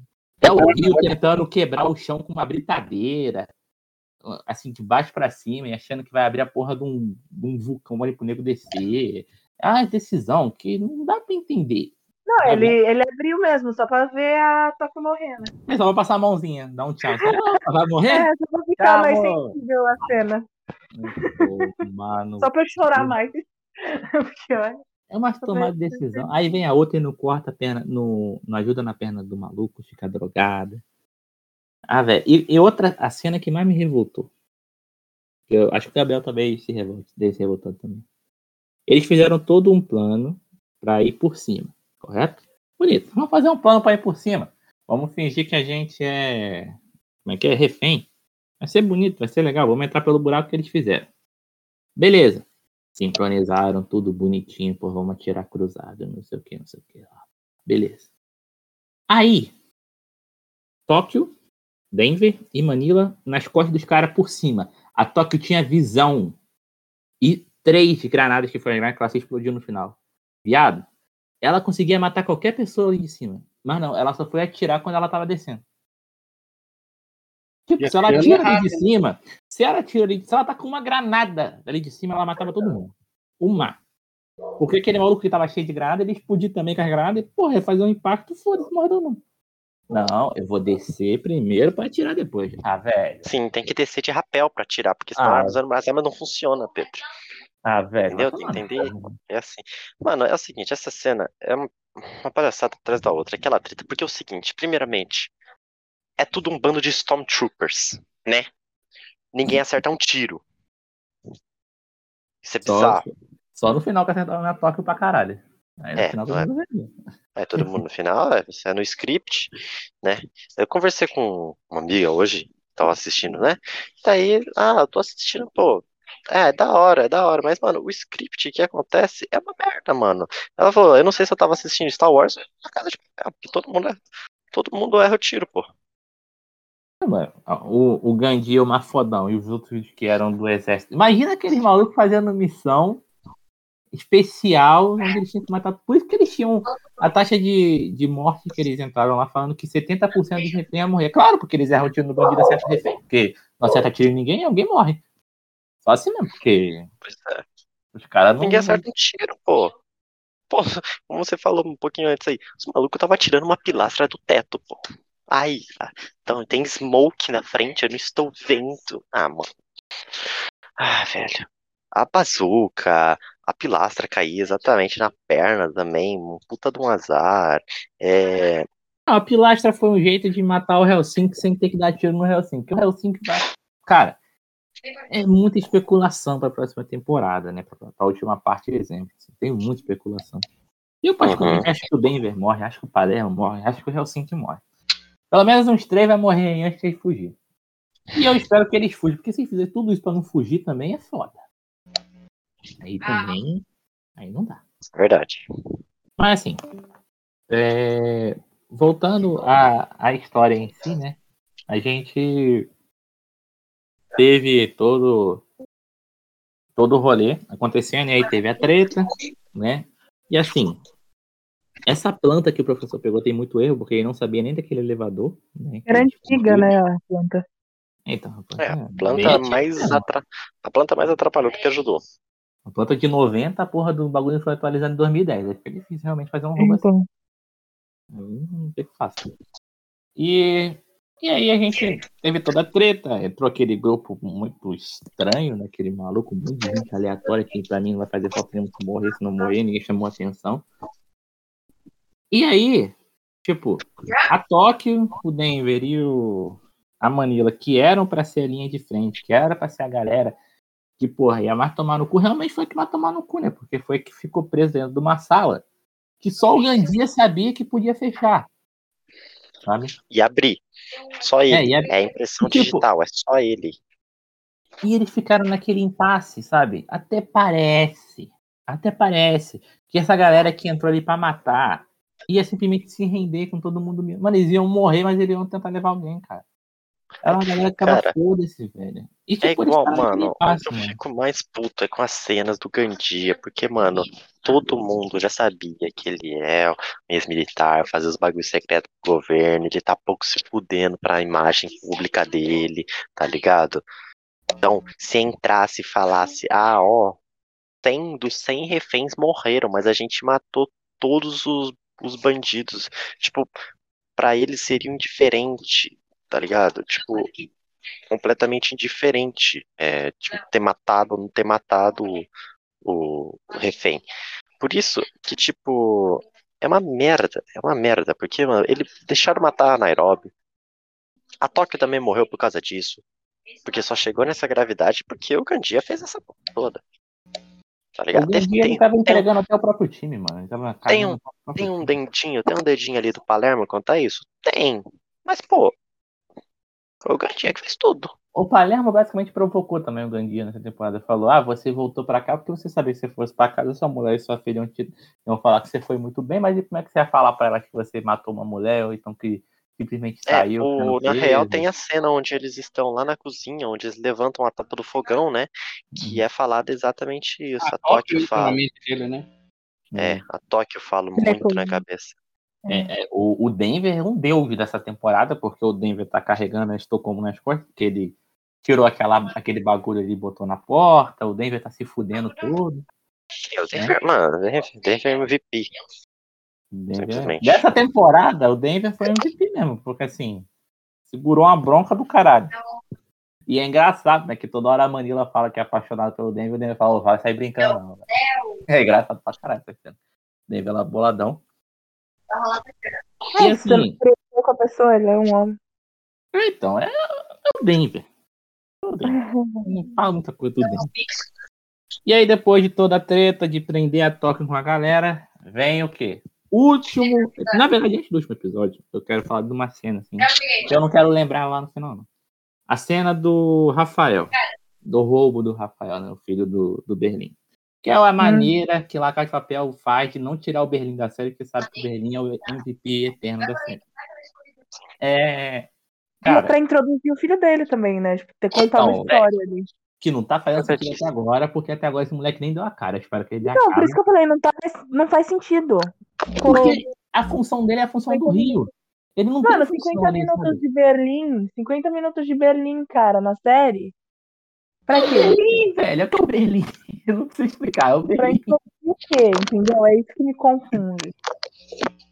É o Rio tentando quebrar o chão com uma britadeira. Assim, de baixo pra cima, e achando que vai abrir a porra de um, de um vulcão ali pro nego descer. Ah, decisão que não dá pra entender. Não, Tá ele, ele abriu mesmo, só pra ver a Toca morrendo. Mas só vou passar a mãozinha, dar um tchau. Vai morrer? É, só pra ficar mais Tchau. sensível a cena. Pô, Mano, Só pra eu chorar mais. Porque, olha, é uma tomada de decisão. Aí vem a outra e não corta a perna, no, não ajuda na perna do maluco, fica drogada. Ah, velho. E, e outra, a cena que mais me revoltou. Eu acho que o Gabriel também se revolta, deve se revoltando também. Eles fizeram todo um plano pra ir por cima, correto? Bonito. Vamos fazer um plano pra ir por cima. Vamos fingir que a gente é. Como é que é? Refém. Vai ser bonito, vai ser legal. Vamos entrar pelo buraco que eles fizeram. Beleza. Sincronizaram tudo bonitinho, pô, vamos atirar cruzado, não sei o que, não sei o que. lá. Beleza. Aí, Tóquio, Denver e Manila nas costas dos caras por cima. A Tóquio tinha visão. E três granadas que foram granadas que ela se explodiu no final. Viado, ela conseguia matar qualquer pessoa ali de cima. Mas não, ela só foi atirar quando ela tava descendo. Tipo, se ela tira ali de cima, se ela tira ali, se ela tá com uma granada ali de cima, ela matava todo mundo. Uma. Porque aquele maluco que tava cheio de granada, ele explodia também com as granadas e, porra, ia fazer um impacto, foda-se, morre todo mundo. Não, eu vou descer primeiro pra atirar depois. Ah, velho. Sim, tem que descer de rapel pra tirar, porque senão Ah. usando as armas não funciona, Pedro. Ah, velho. Entendeu? Tem que entender. É assim. Mano, é o seguinte, essa cena é uma uma palhaçada atrás da outra, aquela treta. Porque é o seguinte, primeiramente, é tudo um bando de Stormtroopers, né? Ninguém acerta um tiro. Isso é Só, bizarro. só no final que acertaram na Tóquio pra caralho. Aí no É, final todo é- mundo. É todo mundo no final, é, é no script, né? Eu conversei com uma amiga hoje, tava assistindo, né? Daí, ah, eu tô assistindo, pô. É, é da hora, é da hora, mas, mano, o script que acontece é uma merda, mano. Ela falou, eu não sei se eu tava assistindo Star Wars na casa de papel, porque todo mundo, é, todo mundo erra o tiro, pô. Mano, o, o Gandhi é o Mafodão e os outros que eram do exército. Imagina aqueles malucos fazendo missão especial onde eles tinham que matar. Por isso que eles tinham a taxa de, de morte que eles entraram lá falando que 70% dos reféns iam morrer. Claro, porque eles erram o tiro no bandido acerta o refém. Porque não acerta tiro em ninguém, alguém morre. Só assim mesmo, porque Pois é. os caras não. Ninguém acerta um tiro, pô. Pô, como você falou um pouquinho antes aí, os malucos tava tirando uma pilastra do teto, pô. Ai, então tem smoke na frente, eu não estou vendo. Ah, mano. Ah, velho. A bazuca, a pilastra caía exatamente na perna também, um puta de um azar. É, Não, a pilastra foi um jeito de matar o Helsinki sem ter que dar tiro no Helsinki. O Helsinki vai. Cara, é muita especulação para a próxima temporada, né? Para a última parte, exemplo. assim, tem muita especulação. E eu, particularmente, acho que o Denver morre, acho que o Palermo morre, acho que o Helsinki morre. Pelo menos uns três vai morrer aí antes de eles fugir. E eu espero que eles fujam, porque se fizer tudo isso para não fugir também é foda. Aí também. Aí não dá. verdade. Mas assim, é, voltando à, à história em si, né? A gente teve todo todo o rolê acontecendo, e aí teve a treta, né? E assim, essa planta que o professor pegou tem muito erro, porque ele não sabia nem daquele elevador. Né? Era antiga, né, a planta. Então, a planta, É, a é planta antiga, mais atra... a planta mais atrapalhou do que ajudou. A planta de 90, a porra do bagulho foi atualizado em 2010. Aí fica difícil realmente fazer um roubo assim. Então, Aí Não tem que fazer. E, e aí a gente teve toda a treta, entrou aquele grupo muito estranho, né? aquele maluco, muito gente aleatória, que pra mim não vai fazer falta nenhuma se morrer, se não morrer, ninguém chamou atenção. E aí, tipo, a Tóquio, o Denver e o, a Manila, que eram pra ser a linha de frente, que era pra ser a galera que, porra, ia mais tomar no cu, realmente foi que mais tomar no cu, né? Porque foi que ficou preso dentro de uma sala que só o Gandia sabia que podia fechar. Sabe? E abrir. Só ele. É, e É, ab- impressão tipo- digital, é só ele. E eles ficaram naquele impasse, sabe? Até parece, até parece que essa galera que entrou ali pra matar ia simplesmente se render com todo mundo. Mano, eles iam morrer, mas eles iam tentar levar alguém, cara. Ela, a galera ficava Cara, foda-se, velho. E, É tipo, eles igual, que mano, que eu mano. fico mais puto é com as cenas do Gandia, porque, mano, todo mundo já sabia que ele é o ex-militar, fazer os bagulhos secretos do governo, ele tá pouco se fudendo pra imagem pública dele, tá ligado? Então, se entrasse e falasse, ah, ó, 100 dos 100 reféns morreram, mas a gente matou todos os, os bandidos, tipo, pra eles seria indiferente, tá ligado? Tipo, completamente indiferente, é, tipo, ter matado ou não ter matado o, o, refém. Por isso que, tipo, é uma merda, é uma merda, porque, mano, ele deixaram matar a Nairobi. A Tóquio também morreu por causa disso. Porque só chegou nessa gravidade porque o Gandia fez essa porra toda. Tá ligado? Teve- ele tem, tava tem, entregando até o próprio time, mano. Ele tava Tem um- tem um dentinho, tem um dedinho ali do Palermo contar isso? Tem. Mas, pô, foi o Gandia que fez tudo. O Palermo basicamente provocou também o Gandia nessa temporada. Falou: Ah, você voltou pra cá porque você sabia que se você fosse pra casa, sua mulher e sua filha iam, te... iam falar que você foi muito bem, mas e como é que você ia falar pra ela que você matou uma mulher ou então que simplesmente É, saiu? o, sendo na real tem a cena onde eles estão lá na cozinha, onde eles levantam a tampa do fogão, né? Que é falado exatamente isso. A Tóquio Óbvio, fala. na mente dele, né? É, a Tóquio fala é muito na cabeça. É, é, o, o Denver é um deus dessa temporada, porque o Denver tá carregando a Estocolmo nas costas, porque ele tirou aquela, aquele bagulho ali e botou na porta, o Denver tá se fudendo todo. Eu Denver, mano, Denver, Denver é MVP. Denver- Simplesmente. Dessa temporada, o Denver foi MVP mesmo, porque assim, segurou uma bronca do caralho. E é engraçado, né? Que toda hora a Manila fala que é apaixonada pelo Denver, o Denver fala, "Ô, vai sair brincando, não. velho." É engraçado pra caralho essa cena. Denver lá boladão. E É, assim, com a pessoa, ele é um homem. então, é, é o Denver. É. Não fala muita coisa do Denver. E aí, depois de toda a treta de prender a Tóquio com a galera, vem o quê? Último. Na verdade, antes do último episódio, eu quero falar de uma cena, assim. que eu não quero lembrar lá no final, não. A cena do Rafael. Do roubo do Rafael, né? O filho do, do Berlim. Que é a maneira que lá Casa de Papel faz de não tirar o Berlim da série, porque sabe que o Berlim é o MVP eterno da série. É. E é Cara, pra introduzir o filho dele também, né? Tipo, ter contado uma Então, história ali. que não tá fazendo sentido até agora, porque até agora esse moleque nem deu a cara. Espero que ele dê a Não, por cara. isso que eu falei, não, tá, não faz sentido. Porque a função dele é a função do Rio. Ele não Mano, tem função 50 ali, minutos de Berlim, 50 minutos de Berlim, cara, na série. Pra quê? Berlim, velho, é que é o Berlim. Eu não preciso explicar, é o Pra Berlim. introduzir o quê? Entendeu? É isso que me confunde.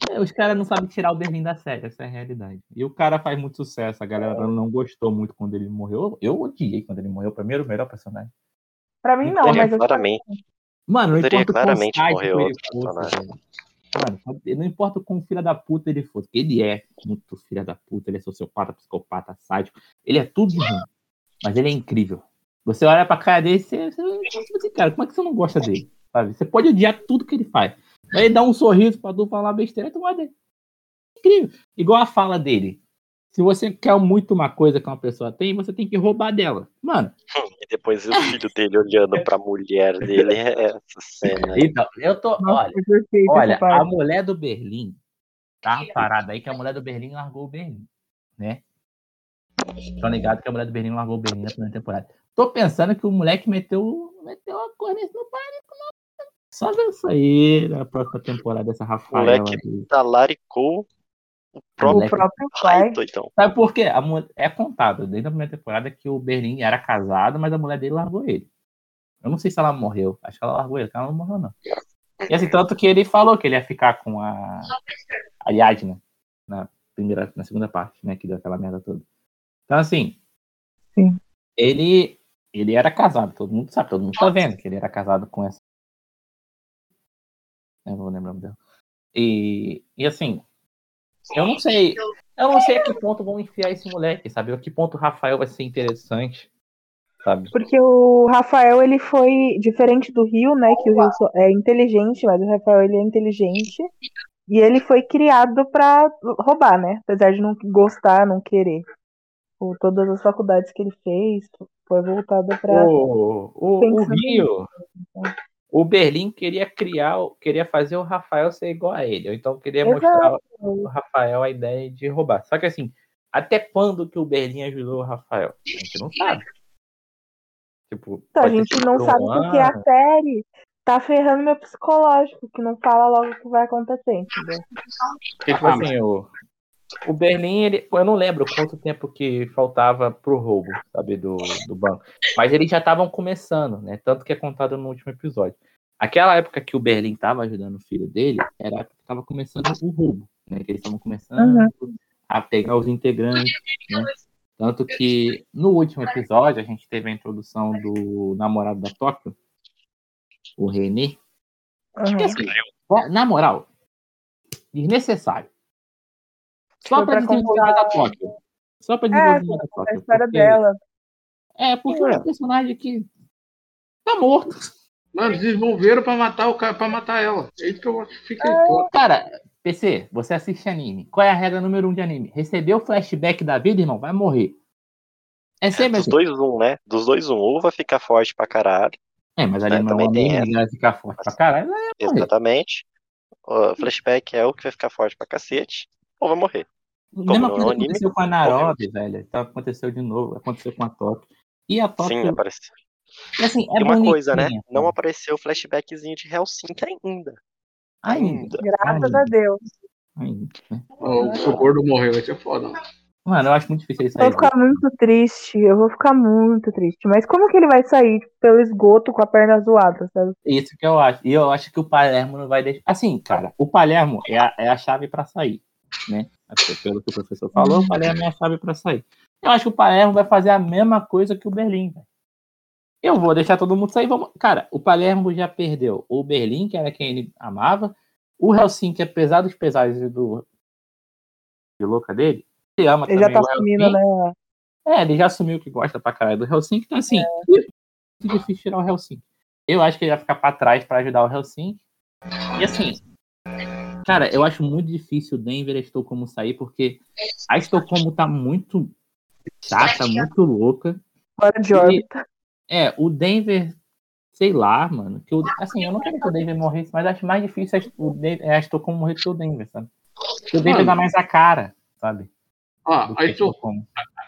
É, Os caras não sabem tirar o Berlim da série, essa é a realidade. E o cara faz muito sucesso, a galera não gostou muito quando ele morreu. Eu odiei quando ele morreu, primeiro o melhor personagem. Pra mim, não, mas eu claramente, Mano, não Poderia importa o quão claramente ele outro personagem. Não importa o quão filha da puta ele porque ele é muito filha da puta, ele é sociopata, psicopata, sádico, ele é tudo de ruim, mas ele é incrível. Você olha pra cara dele e você, você, você, assim, cara, como é que você não gosta dele? Sabe? Você pode odiar tudo que ele faz. Aí ele dá um sorriso pra tu falar besteira, tu gosta dele. Incrível. Igual a fala dele. Se você quer muito uma coisa que uma pessoa tem, você tem que roubar dela. Mano, e depois o filho dele olhando pra mulher dele, é essa cena. aí. então, eu tô. Nossa, Olha, perfeito Olha, a mulher do Berlim tá parada aí que a mulher do Berlim largou o Berlim, né? Tô ligado que a mulher do Berlim largou o Berlim na primeira temporada. Tô pensando que o moleque meteu, meteu a cor nesse no pânico, não. Só isso aí na próxima temporada, essa Rafaela. Moleque aí. talaricou o próprio. O próprio pai. pai, doidão. Sabe por quê? A mu- é contado desde a primeira temporada que o Berlim era casado, mas a mulher dele largou ele. Eu não sei se ela morreu. Acho que ela largou ele, porque ela não morreu, não. E assim, tanto que ele falou que ele ia ficar com a Ariadna na primeira, na segunda parte, né? Que deu aquela merda toda. Então, assim, Sim. ele ele era casado, todo mundo sabe, todo mundo tá vendo que ele era casado com essa. Eu não vou lembrar o nome dela. E, e assim, eu não sei. Eu não sei a que ponto vão enfiar esse moleque, sabe? A que ponto o Rafael vai ser interessante, sabe? Porque o Rafael, ele foi diferente do Rio, né? Que o Rio é inteligente, mas o Rafael, ele é inteligente. E ele foi criado pra roubar, né? Apesar de não gostar, não querer. Por todas as faculdades que ele fez, foi voltada pra. O, o, o Rio, o Berlim queria criar, queria fazer o Rafael ser igual a ele, ou então queria Exato. mostrar o Rafael a ideia de roubar. Só que assim, até quando que o Berlim ajudou o Rafael? A gente não sabe. Tipo, Então, a gente não por um sabe porque a série tá ferrando meu psicológico, que não fala logo o que vai acontecer, entendeu? Porque, tipo Ah, assim, o, o Berlim, ele, eu não lembro quanto tempo que faltava pro roubo, sabe, do, do banco. Mas eles já estavam começando, né? Tanto que é contado no último episódio. Aquela época que o Berlim estava ajudando o filho dele, era a época que estava começando o roubo, né? Que eles estavam começando Uhum. a pegar os integrantes, né? Tanto que no último episódio a gente teve a introdução do namorado da Tóquio, o René, Uhum. que assim, na moral, desnecessário. Só pra desenvolver contar- a Tóquio. Só pra É, desenvolver a a Tóquio. história porque- dela. É, porque é um personagem que tá morto. Mano, desenvolveram pra matar o cara, pra matar ela. É isso que eu fica É. Cara, PC, você assiste anime. Qual é a regra número um de anime? Recebeu flashback da vida, irmão, vai morrer. É sempre Dos assim. dois, um, né? Dos dois, um. Ou vai ficar forte pra caralho. É, mas ali É, não é também ele vai ficar forte pra caralho. Exatamente. O flashback é o que vai ficar forte pra cacete. Ou vai morrer. Mesma não é coisa que anime, aconteceu com a Nairobi, velho. Então, aconteceu de novo, aconteceu com a Tóquio. E a Tóquio, Sim, apareceu. e assim, é e uma coisa, né? bonitinha, Não apareceu o flashbackzinho de Helsinki ainda. Ainda. Graças ainda, a Deus. ainda, Se o gordo morrer, vai ser foda. mano. Mano, eu acho muito difícil isso Eu aí. vou ficar muito triste. Eu vou ficar muito triste. Mas como que ele vai sair tipo, pelo esgoto com a perna zoada, sabe? Isso que eu acho. E eu acho que o Palermo não vai deixar. Assim, cara, o Palermo é a, é a chave pra sair, né? Pelo que o professor falou, o Palermo é a chave pra sair. Eu acho que o Palermo vai fazer a mesma coisa que o Berlim, velho. Eu vou deixar todo mundo sair. Vamos... Cara, o Palermo já perdeu o Berlim, que era quem ele amava. O Helsinki, apesar dos pesares do de louca dele, ele ama Ele já também tá o assumindo, Helsinki. né? É, ele já assumiu que gosta pra caralho do Helsinki, então assim, é muito difícil tirar o Helsinki. Eu acho que ele vai ficar pra trás pra ajudar o Helsinki. E assim, cara, eu acho muito difícil o Denver e a Estocolmo sair, porque a Estocolmo tá muito chata, muito louca. Fora de órbita. É, o Denver, sei lá, mano. Que o, assim, eu não quero que o Denver morresse, mas acho mais difícil a, o é a Estocolmo morrer do que o Denver, sabe? Porque o Denver Mano. dá mais a cara, sabe? Ó, do a Estocolmo.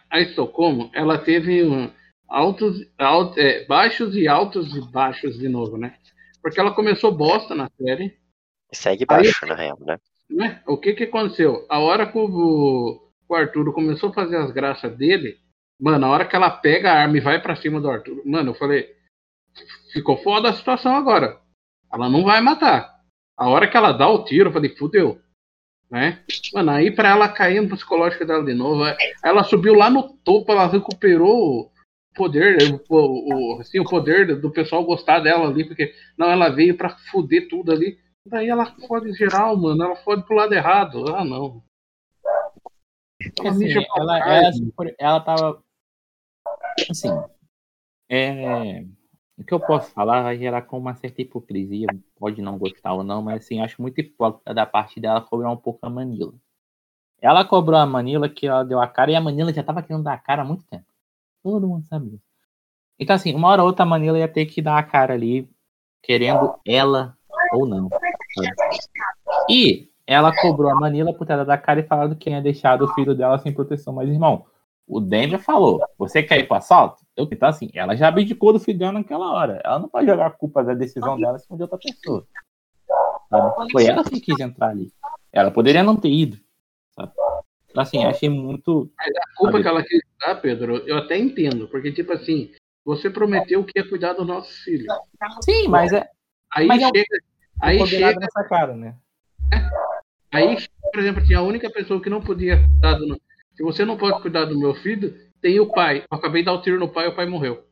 a Estocolmo, ela teve um, altos, alt- é, baixos e altos e baixos de novo, né? Porque ela começou bosta na série, segue baixo, na real, né? né? O que que aconteceu? A hora que o, o Arturo começou a fazer as graças dele, mano, a hora que ela pega a arma e vai pra cima do Arturo, mano, eu falei, ficou foda a situação agora. Ela não vai matar. A hora que ela dá o tiro, eu falei, fudeu. Né? Mano, aí pra ela cair no psicológico dela de novo, é- ela subiu lá no topo, ela recuperou o poder, o, o, assim, o poder do pessoal gostar dela ali, porque não, ela veio pra fuder tudo ali. Daí ela fode geral, mano, ela fode pro lado errado. Ah, não. Ela Assim, ela, ela, se for- ela tava. Assim. É, o que eu posso falar vai gerar com uma certa hipocrisia. Pode não gostar ou não, mas assim, acho muito hipócrita da parte dela cobrar um pouco a Manila. Ela cobrou a Manila que ela deu a cara e a Manila já tava querendo dar a cara há muito tempo. Todo mundo sabe disso. Então, assim, uma hora ou outra a Manila ia ter que dar a cara ali, querendo ela ou não. E ela cobrou a Manila por ter dado a cara e falado que tinha deixado o filho dela sem proteção. Mas, irmão, o Denver falou: você quer ir pro assalto? Eu, então, assim, ela já abdicou do filho dela naquela hora. Ela não pode jogar a culpa da decisão dela em cima de outra pessoa. sabe? Foi ela que quis entrar ali. Ela poderia não ter ido. Sabe? Então, assim, achei muito. A culpa Sabe? que ela quis dar, Pedro, eu até entendo. Porque, tipo assim, você prometeu que ia cuidar do nosso filho. Sim, mas é. Aí Mas é chega. Aí chega, nessa cara, né? aí, por exemplo, tinha a única pessoa que não podia cuidar do. Se você não pode cuidar do meu filho, tem o pai. Eu acabei de dar o tiro no pai o pai morreu.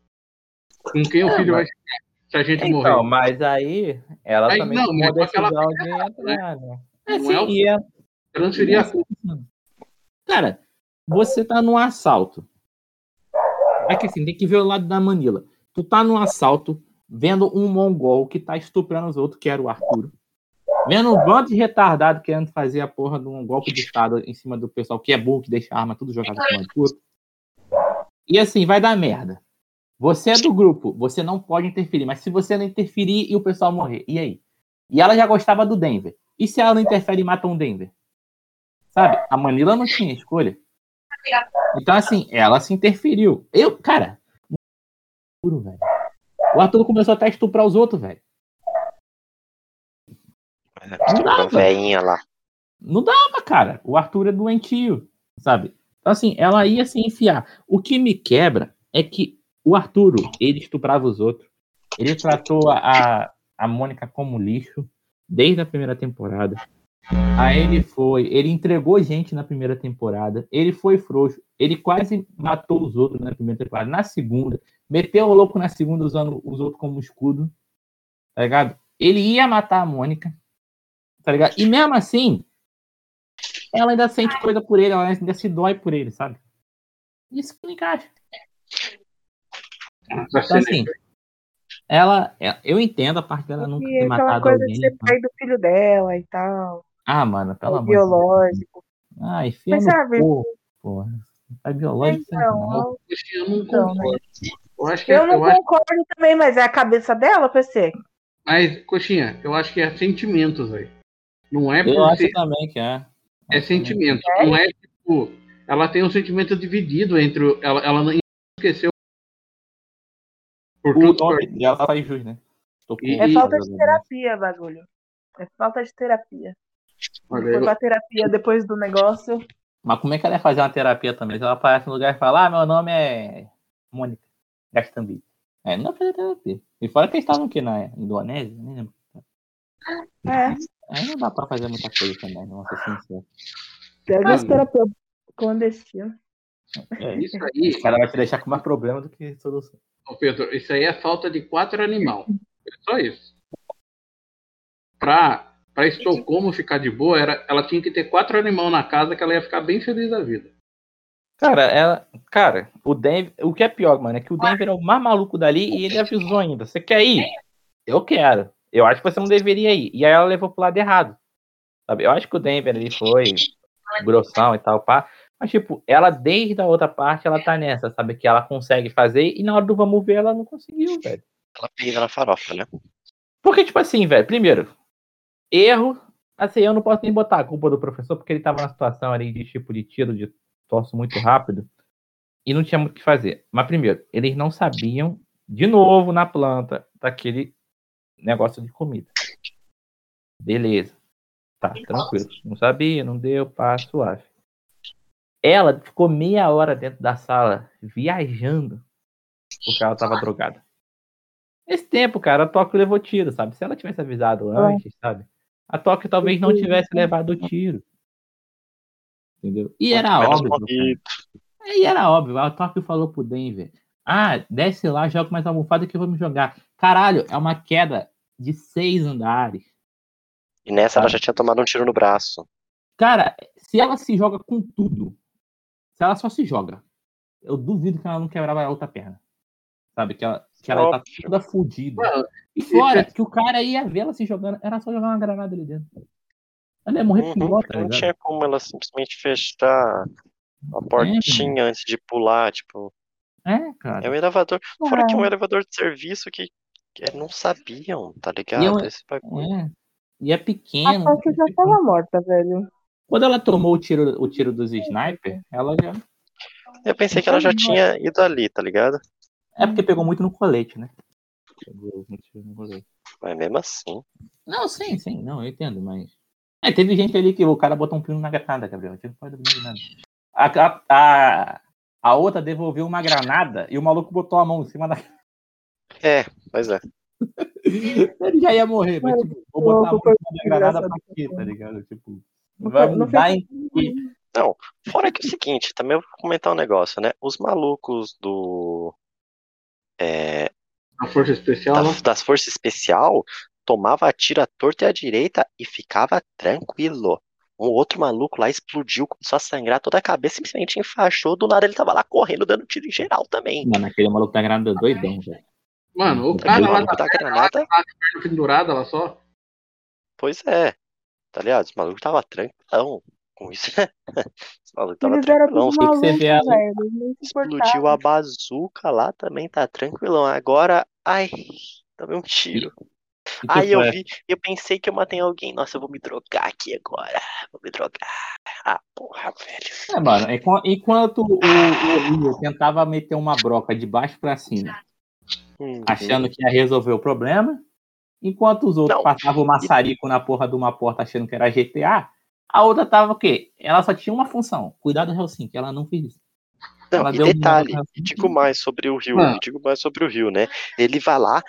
Com quem o É, filho mas- vai ficar? Se a gente Então, morrer. mas aí ela Aí também não, tomou a decisão de entrar, né? É, Não é o- é- Transferir a culpa. Cara, você tá num assalto. É que assim, tem que ver o lado da Manila. Tu tá num assalto, vendo um mongol que tá estuprando os outros, que era o Arthur. Vendo um bando de retardado querendo fazer a porra de um golpe de estado em cima do pessoal que é burro, que deixa a arma tudo jogada em cima do outro. E assim, vai dar merda. Você é do grupo, você não pode interferir, mas se você não interferir e o pessoal morrer, e aí? E ela já gostava do Denver. E se ela não interfere e mata um Denver? Sabe? A Manila não tinha escolha. Então, assim, ela se interferiu. Eu, cara, juro, velho. O Arthur começou até a estuprar os outros, velho. Estou dá, com a veinha lá. Não dava, cara. O Arthur é doentio, sabe? Então, assim, ela ia se enfiar. O que me quebra é que o Arturo, ele estuprava os outros. Ele tratou a, a Mônica como lixo desde a primeira temporada. Aí ele foi, ele entregou gente na primeira temporada, ele foi frouxo, ele quase matou os outros na primeira temporada. Na segunda, meteu o louco na segunda usando os outros como escudo, tá ligado? Ele ia matar a Mônica, tá ligado? E mesmo assim, ela ainda sente coisa por ele, ela ainda se dói por ele, sabe? Isso que não encaixa. Então, assim, ela, é, eu entendo a parte dela nunca E ter matado coisa alguém. de ser pai do filho dela e tal. Ah, mano, pelo amor de biológico. Deus. Ah, enfia Mas sabe- porra. Pai biológico, Então, não. Eu não Então, né? Eu acho que Eu é, não eu acho, concordo também, mas é a cabeça dela, PC. mas, coxinha, eu acho que é sentimentos aí. Não é Eu por acho ser, também que é. é sentimento. Não é tipo, ela tem um sentimento dividido entre o- ela, ela não esqueceu por O tudo nome dela faz jus, né? Tô com- E- É falta de terapia, bagulho. É falta de terapia. Olha, Foi eu- pra terapia depois do negócio. Mas como é que ela ia fazer uma terapia também? Se ela aparece no lugar e fala, ah, meu nome é Mônica Gastambi. É, não fazer terapia. E fora que eles estavam aqui na Indonésia, nem lembro. É. Aí não dá pra fazer muita coisa também, não vou ser sincero. Pega Mano. esse terapeuta clandestino. É, isso aí, o cara vai te deixar com mais problema do que solução. Ô, Pedro, isso aí é falta de quatro animal. É só isso. Pra, pra Estocolmo ficar de boa, era, ela tinha que ter quatro animal na casa que ela ia ficar bem feliz da vida. Cara, ela. Cara, o Denver. O que é pior, mano, é que o Denver é o mais maluco dali e ele avisou ainda. Você quer ir? Eu quero. Eu acho que você não deveria ir. E aí ela levou pro lado errado. Sabe? Eu acho que o Denver ali foi grossão e tal, pá. Mas, tipo, ela desde a outra parte, ela tá nessa, sabe? Que ela consegue fazer e na hora do vamos ver, ela não conseguiu, velho. Ela pisa na farofa, né? Porque, tipo assim, velho, primeiro, erro. Assim, eu não posso nem botar a culpa do professor, porque ele tava na situação ali de tipo de tiro de torso muito rápido e não tinha muito o que fazer. Mas, primeiro, eles não sabiam, de novo, na planta, daquele negócio de comida. Beleza. Tá, tranquilo. Não sabia, não deu, pá, suave. Ela ficou meia hora dentro da sala, viajando, porque ela tava drogada. Esse tempo, cara, a Tóquio levou tiro, sabe? Se ela tivesse avisado antes, sabe? A Tóquio talvez não tivesse levado o tiro. Entendeu? E era óbvio. E era óbvio. A Tóquio falou pro Denver: Ah, desce lá, joga mais almofada que eu vou me jogar. Caralho, é uma queda de seis andares. E nessa ela Cara. já tinha tomado um tiro no braço. Cara, se ela se joga com tudo, se ela só se joga, eu duvido que ela não quebrava a outra perna. Sabe? Que ela, que ela tá toda fodida. E fora que o cara ia ver ela se jogando, era só jogar uma granada ali dentro. Ela ia morrer Uhum, tá não ligado? tinha como ela simplesmente fechar a portinha antes de pular, tipo. É, cara. É um elevador. Fora que é um Ah. elevador de serviço que, que não sabiam, tá E é ligado? Esse bagulho. É. E é A pequeno. Tóquio já tava morta, velho. Quando ela tomou o tiro, o tiro dos sniper, ela já. Eu pensei que ela já tinha ido ali, tá ligado? É porque pegou muito no colete, né? Pegou muito no colete. Mas mesmo assim. Não, sim, sim, não, eu entendo, mas. É, teve gente ali que o cara botou um pino na granada, Gabriel. Tipo, pode não nada. A, a, a, a outra devolveu uma granada e o maluco botou a mão em cima da. É, pois é. Ele já ia morrer, mas tipo, vou botar a mão em cima da granada pra quê, tá ligado? Tipo, vai Não mudar em. Fora que é o seguinte, também eu vou comentar um negócio, né? Os malucos do. é, a força especial, da- né? das forças especial tomava a tiro à torta e à direita e ficava tranquilo. Um outro maluco lá explodiu, começou a sangrar toda a cabeça, simplesmente enfaixou. Do nada ele tava lá correndo, dando tiro em geral também. Mano, aquele maluco da granada doidão, velho. Mano, o Tá cara lá maluco tá da granada, pendurada, ela só. pois é. Tá ligado? Os malucos tava tranquilão com isso. Os malucos tava Eles tranquilão. tudo que que você vê se Explodiu a bazuca lá também, tá tranquilão. Agora, ai, tomei um tiro. Aí tipo, eu é, vi, eu pensei que eu matei alguém. Nossa, eu vou me drogar aqui agora. Vou me drogar. Ah, porra, velho. É, mano, enqu- enquanto o, o Rio tentava meter uma broca de baixo pra cima, Uhum. achando que ia resolver o problema, enquanto os outros Não. passavam o maçarico na porra de uma porta achando que era GTA, a outra tava o quê? Ela só tinha uma função, cuidar do Helsinki, ela não fez isso. Não, Ela e deu um detalhe, pra- e digo mais sobre o Rio, e digo mais sobre o Rio, né? Ele vai lá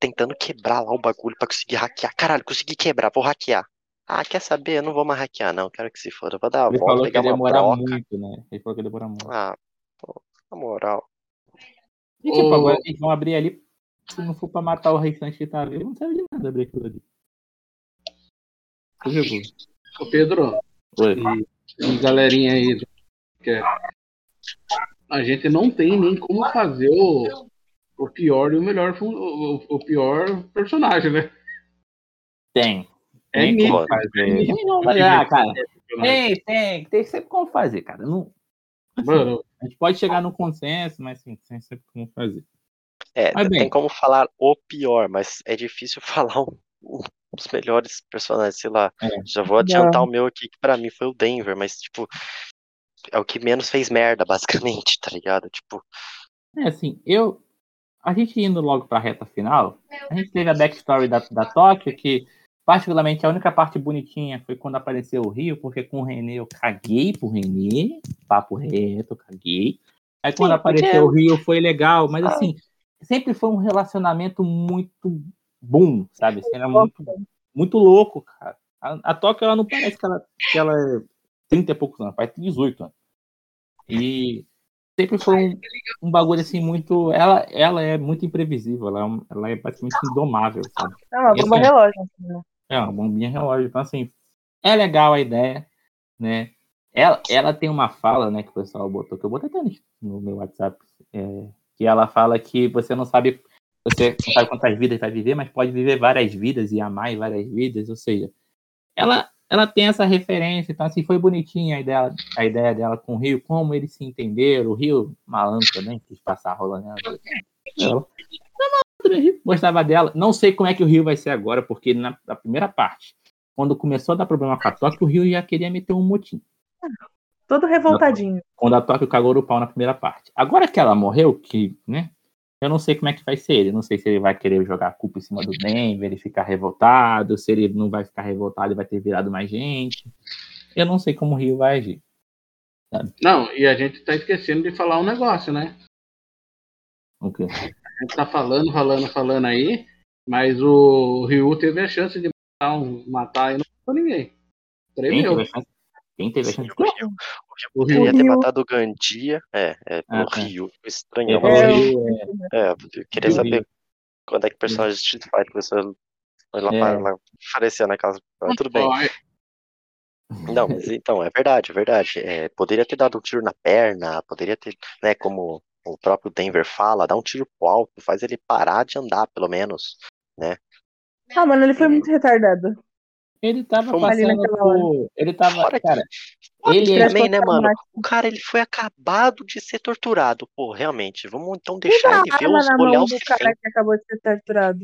tentando quebrar lá o bagulho pra conseguir hackear. Caralho, consegui quebrar, vou hackear. Ah, quer saber? Eu não vou mais hackear, não. Quero que se foda. Eu vou dar a Ele volta, falou que pegar uma demorar broca. muito, né? Ele falou que ia demorar muito. Ah, pô, na moral. E tipo, agora eles vão abrir ali, se não for pra matar o restante que tá ali, não serve de nada abrir aquilo ali. Ô, Pedro, Oi. e, e galerinha aí, que é- a gente não tem nem como fazer o, o pior e o melhor, o, o- pior personagem, né? Tem. É Tem como fazer. Tem como fazer. Ah, cara. Tem, tem. Tem sempre como fazer, cara. Não, Mano, a gente pode chegar no consenso, mas sim, tem sempre como fazer. É, Mas tem bem. como falar o pior, mas é difícil falar um, um dos melhores personagens, sei lá. É. Já vou adiantar o meu aqui, que pra mim foi o Denver, mas, tipo, é o que menos fez merda, basicamente, tá ligado? Tipo, É assim, eu. A gente indo logo pra reta final, a gente teve a backstory da, da Tóquio, que particularmente a única parte bonitinha foi quando apareceu o Rio, porque com o Renê eu caguei pro Renê, papo reto, caguei. Aí quando Sim, apareceu porque- o Rio foi legal, mas assim, sempre foi um relacionamento muito bom, sabe? Assim, Era muito, muito louco, cara. A, a Tóquio, ela não parece que ela, que ela é 30 e poucos anos, parece 18 anos. E sempre foi um, um bagulho assim muito. Ela, ela é muito imprevisível, ela é, um- ela é praticamente indomável, sabe? É uma bomba é. relógio. assim, né? É uma bombinha relógio. Então, assim, é legal a ideia, né? Ela, ela tem uma fala, né, que o pessoal botou, que eu botei até no- meu WhatsApp, é, que ela fala que você não sabe, você não sabe quantas vidas vai viver, mas pode viver várias vidas e amar várias vidas, ou seja, ela, ela tem essa referência, então assim, foi bonitinha a ideia, a ideia dela com o Rio, como eles se entenderam, o Rio malandro também, quis passar a rola nela. Ela, gostava dela. Não sei como é que o Rio vai ser agora, porque na, na primeira parte, quando começou a dar problema com a Tóquio, o Rio já queria meter um motim. Todo revoltadinho. Quando a Tóquio cagou no pau na primeira parte. Agora que ela morreu, que, né? Eu não sei como é que vai ser ele. Não sei se ele vai querer jogar a culpa em cima do Denver e ficar revoltado, se ele não vai ficar revoltado e vai ter virado mais gente. Eu não sei como o Rio vai agir. não, e a gente tá esquecendo de falar um negócio, né? O quê? A gente tá falando, falando, falando aí, mas o Ryu teve a chance de matar, um, matar e não matou ninguém. Tremeu. chance? Quem teve a chance? o Rio, O queria Ryu. ter Rio. matado o Gandia. É, é, Ah, o tá. Rio. Foi estranho. É, É, Rio, é, É, eu queria Rio. saber quando é que o personagem de Street Fighter começou a lá, É. lá, aparecer naquelas. Mas tudo bem. É- Não, mas então, é verdade, é verdade. É, poderia ter dado um tiro na perna, poderia ter, né, como o próprio Denver fala, dar um tiro pro alto, faz ele parar de andar, pelo menos. Ah, mano, ele foi muito retardado. Ele tava Foi ali passando por. Ele tava. Fora que- Cara, que ele é. também, né, mano? O cara, ele foi acabado de ser torturado. Pô, realmente, vamos então deixar ele ver os, olhar os cara reféns. que acabou de ser torturado.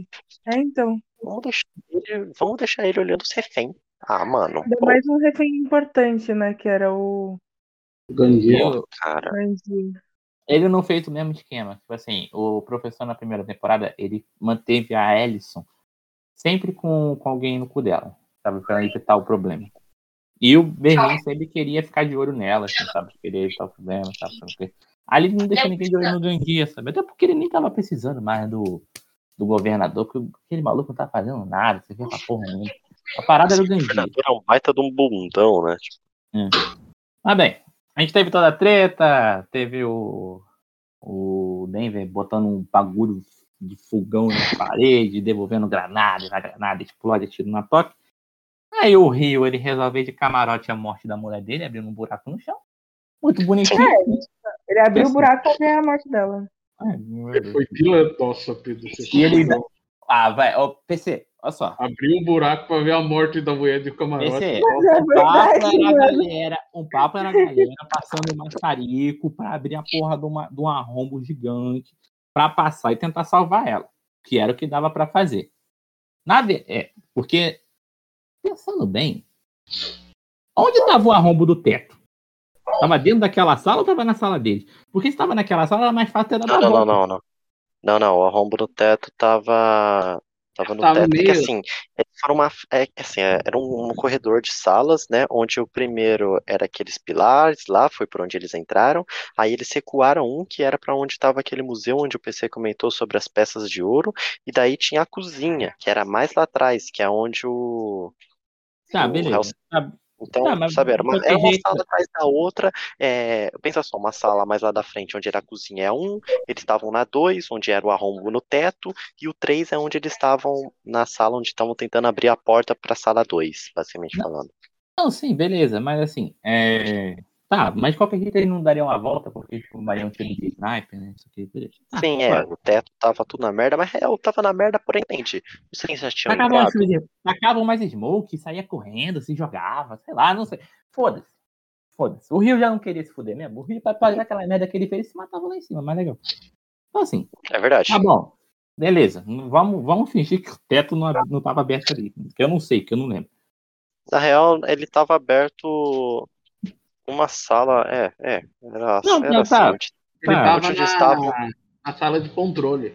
É, então. Vamos deixar ele, vamos deixar ele olhando os reféns. Ah, mano, Ainda pô, mais um refém importante, né? Que era o eu- cara. Ele não fez o mesmo esquema. Tipo assim, o professor na primeira temporada, ele manteve a Ellison sempre com, com alguém no cu dela, sabe? Pra evitar o problema. E o Berlim sempre queria ficar de olho nela, assim, sabe? Queria evitar o problema, sabe? O quê? Ali não deixou ninguém de olho no Gandia, sabe? Até porque ele nem tava precisando mais do, do governador, porque aquele maluco não tá fazendo nada, você vê porra nenhuma. A parada era o O Gandia. governador é um baita de um bundão, né? Tipo, Mas bem, a gente teve toda a treta, teve o, o Denver botando um bagulho de fogão na parede, devolvendo granada, a granada explode, tiro na toque. Aí o Rio, ele resolve de camarote a morte da mulher dele, abrindo um buraco no chão. Muito bonitinho. Ele abriu o buraco pra ver a morte dela. Deus. Foi pilantra. Nossa, Pedro. E ele. Ah, vai, ó, PC, olha só. Abriu um buraco pra ver a morte da mulher de camarote. PC, Mas é um papo verdade, era a galera, um papo era a galera passando maçarico pra abrir a porra de, uma, de um arrombo gigante pra passar e tentar salvar ela, que era o que dava pra fazer. Na é, porque, pensando bem, Onde estava o arrombo do teto? Tava dentro daquela sala ou tava na sala deles? Porque se tava naquela sala, era mais fácil ter dado Não, a não, não, não, não. Não, não, o arrombo no teto tava. Tava no Tava teto. Que meio- assim, foram uma. É, assim, é, era um, um corredor de salas, né? Onde o primeiro era aqueles pilares lá, foi por onde eles entraram. Aí eles recuaram um que era para onde estava aquele museu onde o PC comentou sobre as peças de ouro. E daí tinha a cozinha, que era mais lá atrás, que é onde o. Tá, beleza. Hell's- Tá, Então, Tá, mas sabe, era uma, era uma sala atrás da outra. É, pensa só, uma sala mais lá da frente, onde era a cozinha é um, eles estavam na dois, onde era o arrombo no teto, e o três é onde eles estavam na sala onde estavam tentando abrir a porta para a sala dois, basicamente Não. falando. Não, sim, beleza, mas assim, é... Tá, mas de qualquer jeito eles não dariam uma volta, porque tipo, daria um tiro de sniper, né? Isso aqui, beleza. Ah, Sim, é, claro. o teto tava tudo na merda, mas eu tava na merda, porém, entende? Os já tinham Tacavam, assim, tacavam mais smoke, saía correndo, se jogava, sei lá, não sei. Foda-se. Foda-se. O Rio já não queria se fuder mesmo. O Rio, pra fazer aquela merda que ele fez, ele se matava lá em cima, mais legal. Então, assim, É verdade. tá bom. Beleza. Vamos, vamos fingir que o teto não, não tava aberto ali. Que eu não sei, que eu não lembro. Na real, ele tava aberto uma sala. É, é. Era, Não, era não, assim, tá. onde- Ele Tá, tava onde na, estavam. na sala de controle.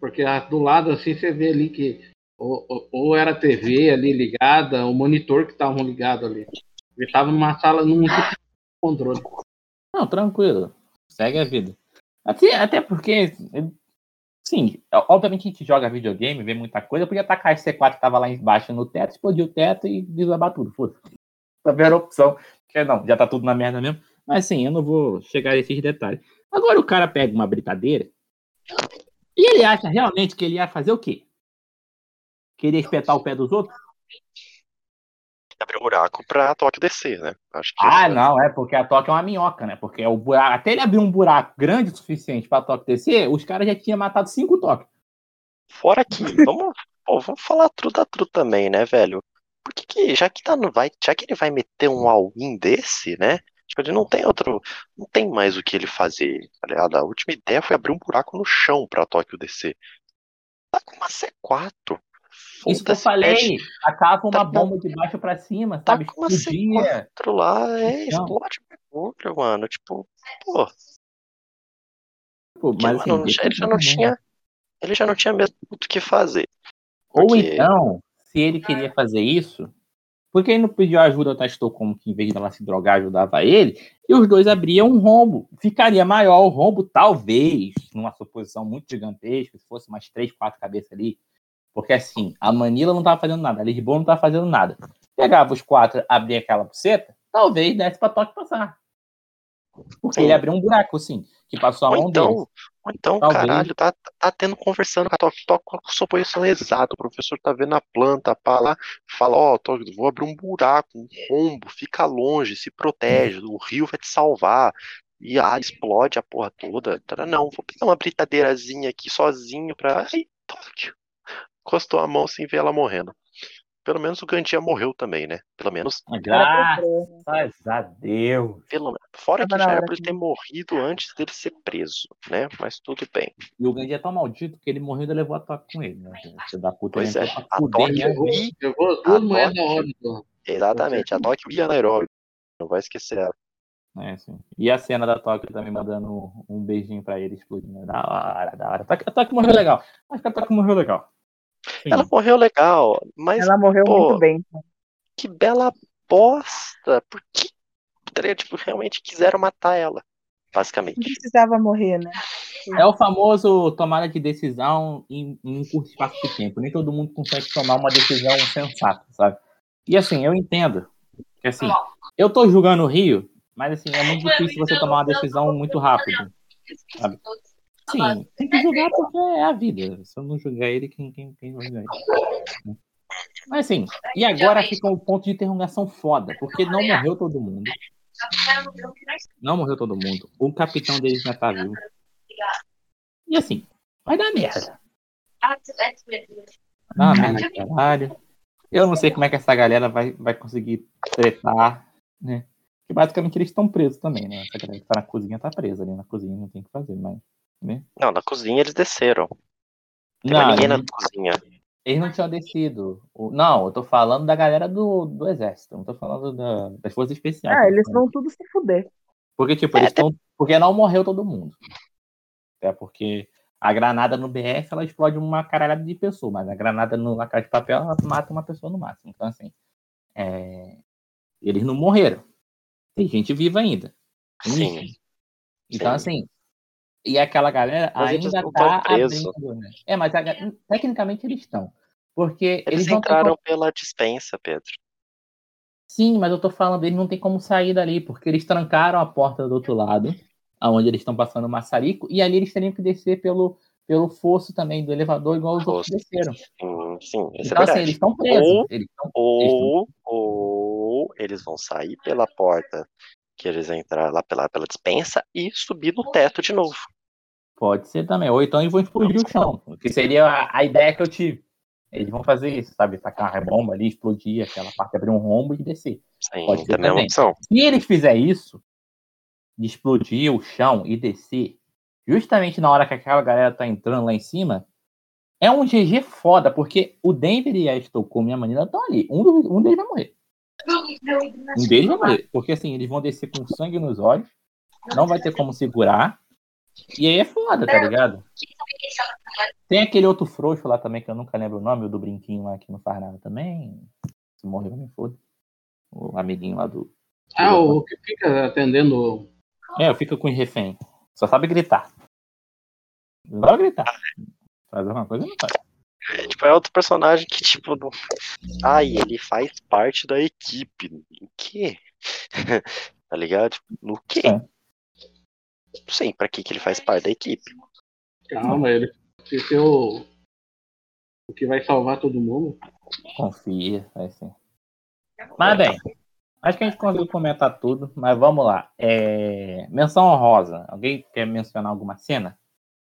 Porque do lado assim você vê ali que ou, ou- ou era a TV ali ligada, o monitor que estavam ligado ali. Ele tava numa sala, num tipo controle. Não, tranquilo. Segue a vida. Até, até porque, sim, obviamente a gente joga videogame, vê muita coisa, podia atacar esse C4 que tava lá embaixo no teto, explodir o teto e desabar tudo. Foda-se. Primeira opção. Que não, já tá tudo na merda mesmo. Mas sim, eu não vou chegar a esses detalhes. Agora o cara pega uma britadeira e ele acha realmente que ele ia fazer o quê? Queria espetar o pé dos outros? Abriu um buraco pra Tóquio descer, né? Acho que Ah, esse- não, é porque a Toque é uma minhoca, né? Porque o buraco, até ele abrir um buraco grande o suficiente pra Toque descer, os caras já tinham matado cinco Toque. Fora que, vamos, pô, vamos falar truta tru também, né, velho? Por que, que já que tá no vai, já que ele vai meter um all-in desse, né? Tipo, ele não tem outro, não tem mais o que ele fazer, tá ligado? A última ideia foi abrir um buraco no chão pra Tóquio descer. Tá com uma C4. Isso que eu falei, mexe, acaba uma Tá- bomba de baixo pra cima, Tá sabe? com uma Explodia. C4 lá, é, Então. explode o bagulho, mano. Tipo, pô, Pô, mas, assim, mano, deixa ele já não ver, né? tinha, ele já não tinha mesmo o que fazer. Ou porque- então, se ele queria fazer isso, por que ele não pediu ajuda ao Tastou como que em vez dela se drogar ajudava ele? E os dois abriam um rombo. Ficaria maior o rombo, talvez, numa suposição muito gigantesca, se fosse umas três, quatro cabeças ali. Porque assim, a Manila não tava fazendo nada, a Lisboa não tava fazendo nada. Pegava os quatro, abria aquela buceta, talvez desse pra Toque passar. Porque ele abriu um buraco, assim, que passou a Ou mão dele. então, ou então, Talvez. caralho, tá, tá tendo conversando com a Tóquio, Tóquio, qual a sua posição exata? O professor tá vendo a planta, pá lá, fala, ó, Tóquio, vou abrir um buraco, um rombo, fica longe, se protege, o rio vai te salvar. E ah, explode a porra toda. Não, vou pegar uma britadeirazinha aqui sozinho pra. Ai, Tóquio. Encostou a mão sem ver ela morrendo. Pelo menos o Gandia morreu também, né? Pelo menos. Graças a Deus. Pelo... Fora que na já era pra ele ter morrido antes dele ser preso, né? Mas tudo bem. E o Gandhi é tão maldito que ele morreu e levou a toque com ele, né? Filho da puta, Pois é, a Toque Levou duas Toque- hora. então. Exatamente, a Tóquio e a Nairobi. Não vai esquecer ela. É, sim. E a cena da Toque também mandando um beijinho pra ele explodindo. Da hora, da hora. A Toque, a Toque morreu legal. Acho que a Toque morreu legal. Sim. Ela morreu legal, mas Ela morreu pô, muito bem. que bela bosta. Por que tipo, realmente quiseram matar ela? Não Basicamente. precisava morrer, né? É o famoso tomada de decisão em, em um curto espaço de tempo. Nem todo mundo consegue tomar uma decisão sensata, sabe? E assim, eu entendo. Que assim, eu tô julgando o Rio, mas assim, é muito difícil você tomar uma decisão muito rápido. Sabe? Sim, tem que julgar porque é a vida. Se eu não julgar ele, quem, quem, quem vai julgar ele? Mas assim, e agora fica um ponto de interrogação foda, porque não morreu todo mundo. Não morreu todo mundo. O capitão deles ainda tá vivo. E assim, vai dar merda. Dar merda, caralho. Eu não sei como é que essa galera vai, vai conseguir tretar, né? Que basicamente eles estão presos também, né? Essa galera que tá na cozinha tá presa ali na cozinha, não tem o que fazer, mas. Né? Não, na cozinha eles desceram. Não tem mais ninguém na cozinha. Eles não tinham descido. Não, eu tô falando da galera do, do exército. Não tô falando da- das forças especiais. Ah, eles vão tudo se fuder. Porque, tipo, É, eles estão. Porque não morreu todo mundo. É porque a granada no BF ela explode uma caralhada de pessoa, mas a granada no Casa de Papel ela mata uma pessoa no máximo. Então, assim. é, Eles não morreram. Tem gente viva ainda. Sim. Então, Sim. assim. E aquela galera Mas eles ainda tá tão presos. abrindo, né? É, mas a ga- tecnicamente eles estão. Porque Eles eles entraram pela dispensa, Pedro. Sim, mas eu tô falando, eles não tem como sair dali, porque eles trancaram a porta do outro lado, aonde eles estão passando o maçarico, e ali eles teriam que descer pelo, pelo fosso também do elevador, igual os outros desceram. Sim, sim, isso então, é assim, eles estão presos. Ou- Eles tão- Ou, ou eles vão sair pela porta que eles entraram lá pela, pela dispensa e subir no teto de novo. Pode ser também. Ou então eles vão explodir o chão, que seria a, a ideia que eu tive. Eles vão fazer isso, sabe? Tacar uma bomba ali, explodir aquela parte, abrir um rombo e descer. Sim, Pode ser também é uma também. opção. Se eles fizerem isso, de explodir o chão e descer, justamente na hora que aquela galera tá entrando lá em cima, é um GG foda, porque o Denver e a Estocolmo e a Manila estão ali. Um, um deles vai morrer. Um deles vai morrer. Porque assim, eles vão descer com sangue nos olhos, não vai ter como segurar. E aí é foda, tá ligado? Tem aquele outro frouxo lá também, que eu nunca lembro o nome, o do brinquinho lá que não faz nada também. Se morreu, me foda. O amiguinho lá do. Ah, o que fica atendendo. É, eu fico com os refém. Só sabe gritar. Não sabe gritar. Fazer alguma coisa não faz. É, tipo, é outro personagem que, tipo, não... ai, ele faz parte da equipe. O quê? tá ligado? Tipo, No quê? É. Não sei pra que, que ele faz parte da equipe. Calma, ele. Se ser o. O que vai salvar todo mundo. Confia, vai ser. Mas bem, acho que a gente conseguiu comentar tudo, mas vamos lá. É... Menção honrosa. Alguém quer mencionar alguma cena?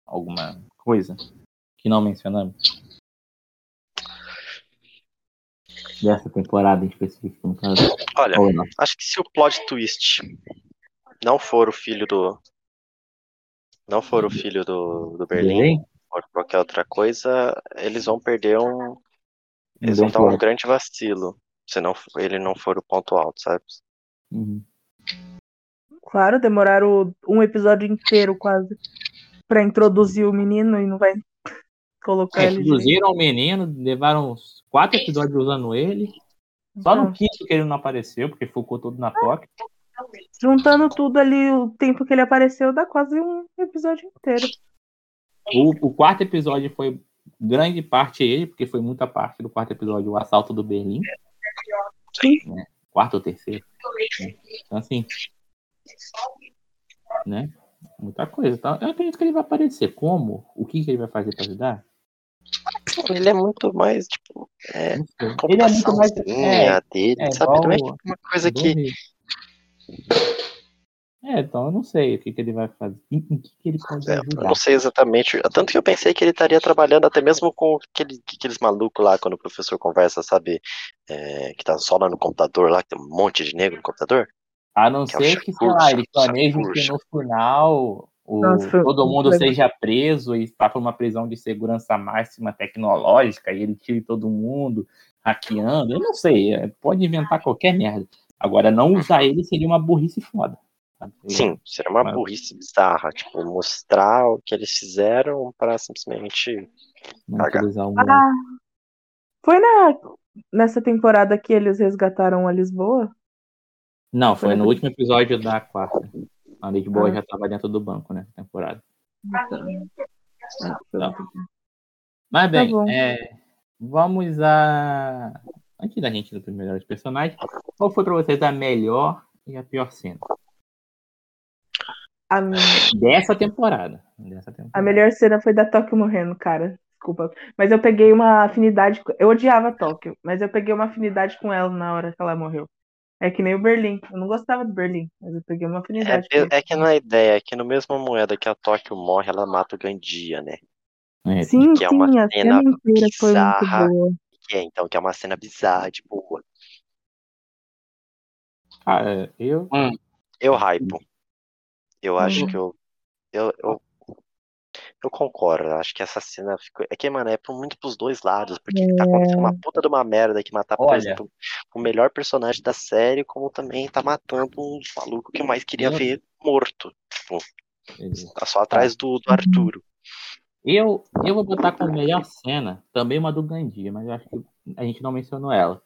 Alguma coisa que não mencionamos? Dessa temporada em específico, no caso. Olha, acho que se o plot twist não for o filho do. Não for o filho do, do Berlim, Berlim? ou qualquer outra coisa, eles vão perder um. Eles vão dar um grande vacilo. Se não, ele não for o ponto alto, sabe? Uhum. Claro, demoraram um episódio inteiro quase pra introduzir o menino e não vai colocar É, ele. introduziram o menino, levaram quatro episódios usando ele. Só no quinto que ele não apareceu, porque focou todo na toque. Juntando tudo ali, o tempo que ele apareceu, dá quase um episódio inteiro. O, o quarto episódio foi grande parte ele, porque foi muita parte do quarto episódio o assalto do Berlim. Né? Quarto ou terceiro. né? Então, assim. Né? Muita coisa. Então, eu acredito que ele vai aparecer. Como? O que, que ele vai fazer para ajudar? Ele é muito mais, tipo, é. Ele é muito mais. computaçãozinha É, dele, é sabe? igual Não é tipo uma coisa que. É, então eu não sei o que, que ele vai fazer. Em, que, que ele pode É, eu ajudar. não sei exatamente. Tanto que eu pensei que ele estaria trabalhando até mesmo com aquele, aqueles malucos lá, quando o professor conversa, sabe? É, que tá só lá no computador, lá, que tem um monte de negro no computador. A não Que é ser que, sei lá, Shakur, eles planejam que no final o, Nossa, foi todo mundo legal. seja preso e vá para uma prisão de segurança máxima tecnológica e ele tire todo mundo hackeando. Eu não sei, é, pode inventar qualquer merda. Agora, não usar ele seria uma burrice foda. sabe? Sim, seria uma Mas- burrice bizarra. Tipo, mostrar o que eles fizeram pra simplesmente. Não utilizar o Ah, foi na, nessa temporada que eles resgataram a Lisboa? Não, foi foi no último episódio da quarta. A Lisboa Ah. já estava dentro do banco, né? Temporada. Tá. Mas bem, bom. é, vamos a. Antes da gente ir para os melhores personagens, qual foi para vocês a melhor e a pior cena? A, Dessa temporada. Dessa temporada. a melhor cena foi da Tóquio morrendo, cara. Desculpa. Mas eu peguei uma afinidade. Eu odiava a Tóquio, mas eu peguei uma afinidade com ela na hora que ela morreu. É que nem o Berlim. Eu não gostava do Berlim, mas eu peguei uma É, afinidade ele. é que não é ideia, é que no mesmo moeda que a Tóquio morre, ela mata o Gandia, né? É, Sim, que é uma sim, a cena cena inteira foi bizarra. muito boa. Que é, então, que é uma cena bizarra de boa. Cara, eu. Eu hypo. Eu acho Uhum. que eu, eu, eu. Eu concordo, acho que essa cena ficou. É que, mano, é muito pros dois lados, porque tá acontecendo uma puta de uma merda que matar, por exemplo, o melhor personagem da série, como também tá matando um maluco que eu mais queria Eu- ver morto. Beleza. Tá só atrás do, do Arturo. Eu, eu vou botar como melhor cena também uma do Gandia, mas eu acho que a gente não mencionou ela.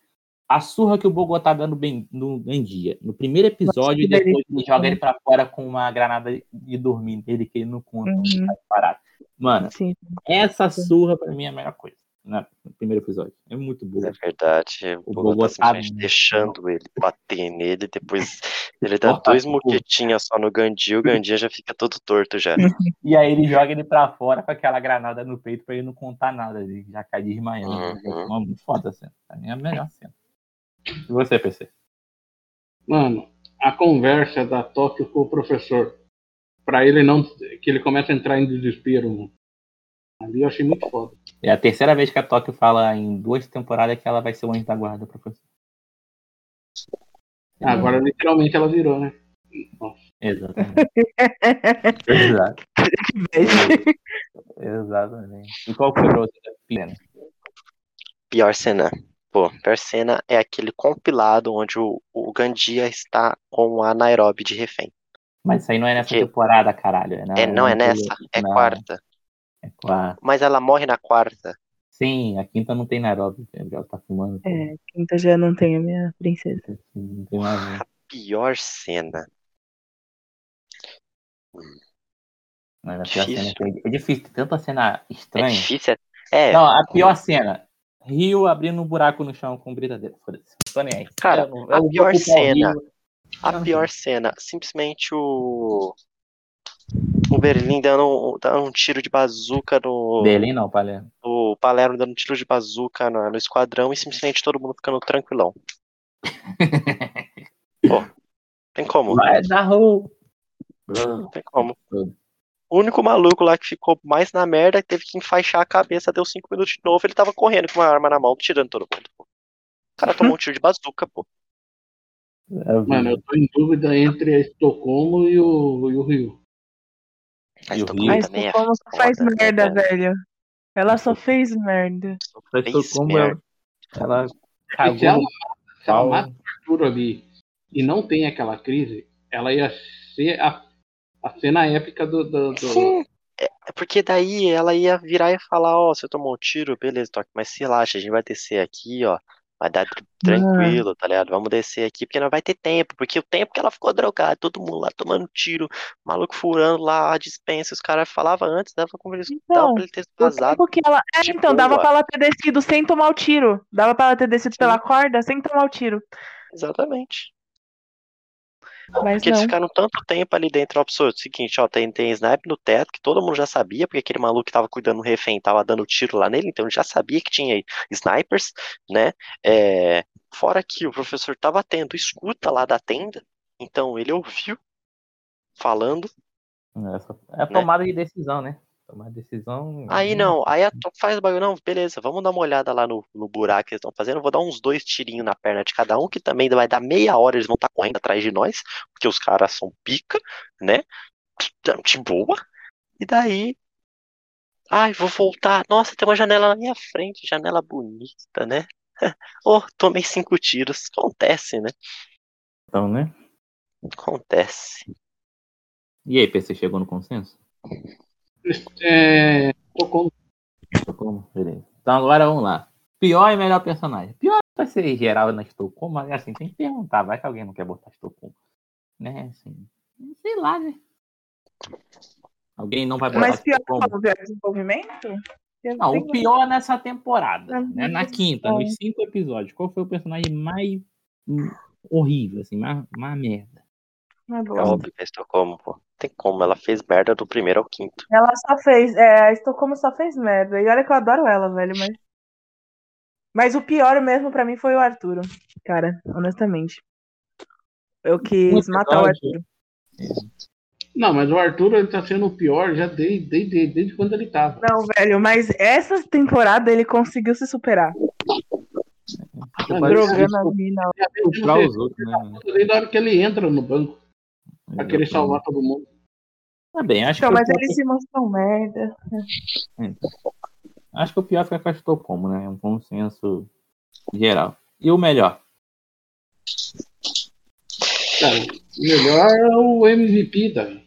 A surra que o Bogotá dá no, Ben- no Gandia. No primeiro episódio, e depois ele joga ele pra fora com uma granada de dormir dele, que ele não conta. Uhum. tá parado. Mano, Sim. essa surra pra mim é a melhor coisa. né, No primeiro episódio. É muito boa. É verdade. O O Bogotá Bogotá simplesmente não- deixando ele bater nele, depois ele dá Corta dois moquetinhas só no Gandia, o Gandia já fica todo torto já. E aí ele joga ele pra fora com aquela granada no peito pra ele não contar nada. Ele já cai desmaiando. Uhum. É uma muito foda a cena. Pra mim é a melhor cena. E você, PC? Mano, a conversa da Tóquio com o professor. Pra ele não. Que ele começa a entrar em desespero, mano. Ali eu achei muito foda. É a terceira vez que a Tóquio fala em duas temporadas que ela vai ser o anjo da guarda, professor. Agora, literalmente, ela virou, né? Nossa. Exatamente. Exato. Exatamente. E qual foi o outro? Pena. Pior cena. Pô, pior cena é aquele compilado onde o, o Gandia está com a Nairobi de refém. Mas isso aí não é nessa Que? temporada, caralho. É, na- É, não é nessa, é na- quarta. É quarta. Mas ela morre na quarta. Sim, a quinta não tem Nairobi. Ela tá fumando. É, quinta já não tem a minha princesa. Não tem mais. Pior cena. Mas a pior Difícil. cena que é- é difícil. Tem tanta cena É estranha. difícil. É, Não, a pior cena. Rio abrindo um buraco no chão com britadeira. Foda-se. Tô nem aí. Cara, não- a pior cena- a pior cena, simplesmente o. O Berlim dando, dando um tiro de bazuca no. Berlim não, Palermo. O Palermo dando um tiro de bazuca no, no esquadrão e simplesmente todo mundo ficando tranquilão. Pô, tem como? Vai dar rua. Não tem como. Tudo. O único maluco lá que ficou mais na merda teve que enfaixar a cabeça, deu cinco minutos de novo, ele tava correndo com uma arma na mão, tirando todo mundo. Pô. O cara tomou um tiro de bazuca, pô. Mano, eu tô em dúvida entre a Estocolmo e o, e o Rio. E o Estocolmo Rio? Mas também é só faz foda, né, merda, cara? velho. Ela só fez merda. Fez como ela, ela Se cagou ela, se ela mata o Arthur ali e não tem aquela crise, ela ia ser a, a cena épica do. do, do- Sim. É porque daí ela ia virar e falar, ó, você tomou um tiro, beleza, Toque, mas se relaxa, a gente vai descer aqui, ó. Vai dar tr- tranquilo, tá ligado? Vamos descer aqui, porque não vai ter tempo, porque o tempo que ela ficou drogada, todo mundo lá tomando tiro, maluco furando lá a dispensa, os caras falavam antes, dava como eles Então, dava pra ele ter vazado. ela. É, de então, dava pra ela ter descido sem tomar o tiro. Dava pra ela ter descido Sim. pela corda sem tomar o tiro. Exatamente. Mas Porque eles não. ficaram tanto tempo ali dentro, absurdo. Seguinte, ó, tem, tem snipe no teto, que todo mundo já sabia, porque aquele maluco que tava cuidando do refém tava dando tiro lá nele, então ele já sabia que tinha snipers, né? É, fora que o professor tava tendo escuta lá da tenda, então ele ouviu falando. Essa é a tomada de decisão, né? Tomar decisão. Aí não, aí a faz o bagulho, não, beleza, vamos dar uma olhada lá no, no buraco que eles estão fazendo, vou dar uns dois tirinhos na perna de cada um, que também vai dar meia hora, eles vão estar correndo atrás de nós, porque os caras são pica, né? De boa. E daí. Ai, vou voltar. Nossa, tem uma janela na minha frente, janela bonita, né? Oh, tomei cinco tiros. Acontece, né? Então, né? Acontece. E aí, PC chegou no consenso? É, Estocolmo. Estocolmo? Beleza. Então agora vamos lá. Pior e melhor personagem. Pior vai ser geral na Estocolmo, mas assim, tem que perguntar. Vai que alguém não quer botar Estocolmo. Né? Assim, sei lá, né? Alguém não vai botar Mas pior que Estocolmo. como ver desenvolvimento? Eu Não, o pior nessa temporada, Uhum. né? Na quinta, nos cinco episódios, qual foi o personagem mais horrível, assim, mais, mais merda? Não é É óbvio que é Estocolmo, pô. Tem como, ela fez merda do primeiro ao quinto. Ela só fez. É, a Estocolmo só fez merda. E olha que eu adoro ela, velho, mas. Mas o pior mesmo pra mim foi o Arturo. Cara, honestamente. Eu quis matar o Arturo. Não, mas o Arthur ele tá sendo o pior já desde, desde, desde quando ele tava. Não, velho, mas essa temporada ele conseguiu se superar. Drogando a mina. né? Desde a hora que ele entra no banco pra querer salvar todo mundo. Tá bem, acho Então, que. o mas pior- eles se mostram merda. Então, acho que o pior foi a Caixa como, né? É um consenso geral. E o melhor? Cara, o melhor é o MVP, Davi.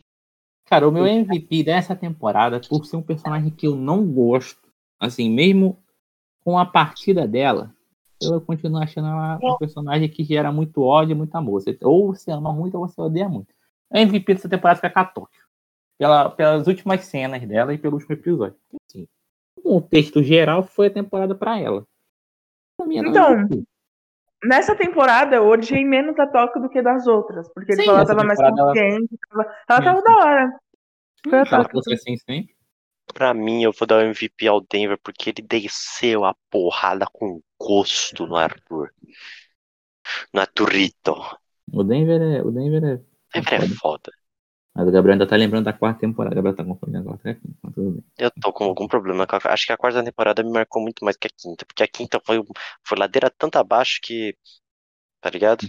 Cara, o meu MVP dessa temporada, por ser um personagem que eu não gosto, assim, mesmo com a partida dela, eu continuo achando ela um personagem que gera muito ódio e muito amor. Ou você ama muito ou você odeia muito. O MVP dessa temporada fica com a Tóquio. Pela, pelas últimas cenas dela e pelo último episódio. Assim, o contexto geral foi a temporada pra ela. É Então. Nessa temporada, eu odiei menos a Tóquio do que das outras. Porque Sim, ela tava mais temporada ela- consciente. Tava... Ela tava Sim. da hora. Foi a assim sempre. Pra mim, eu vou dar o MVP ao Denver porque ele desceu a porrada com gosto no Arthur. No Arturito. O Denver é. O Denver é. Denver é foda. Mas o Gabriel ainda tá lembrando da quarta temporada. O Gabriel tá confundindo agora. Tá? Mas tudo bem. Eu tô com algum problema a... Acho que a quarta temporada me marcou muito mais que a quinta. Porque a quinta foi, foi ladeira tanto abaixo que. Tá ligado?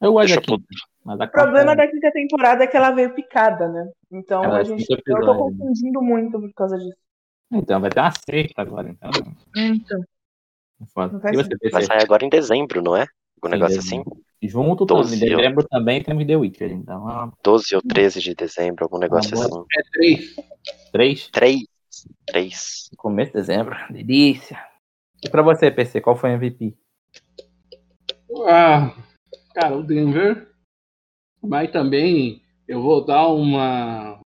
Eu gosto da quinta. Mas a O problema da quinta temporada é que ela veio picada, né? Então Ela a é gente. Eu tô episódios. confundindo muito por causa disso. Então, vai ter uma sexta agora, então. Então, é Foda. Não faz E você, sentido. Vai sair agora em dezembro, não é? Um negócio assim. Junto Doze, também. Em dezembro também temos The Witcher. Então, ah, 12 ou 13 de dezembro, algum negócio boa. assim. É três. três. 3. 3. Começo de dezembro. Delícia. E pra você, PC, qual foi o MVP? Ah, cara, o Denver. Mas também eu vou dar uma.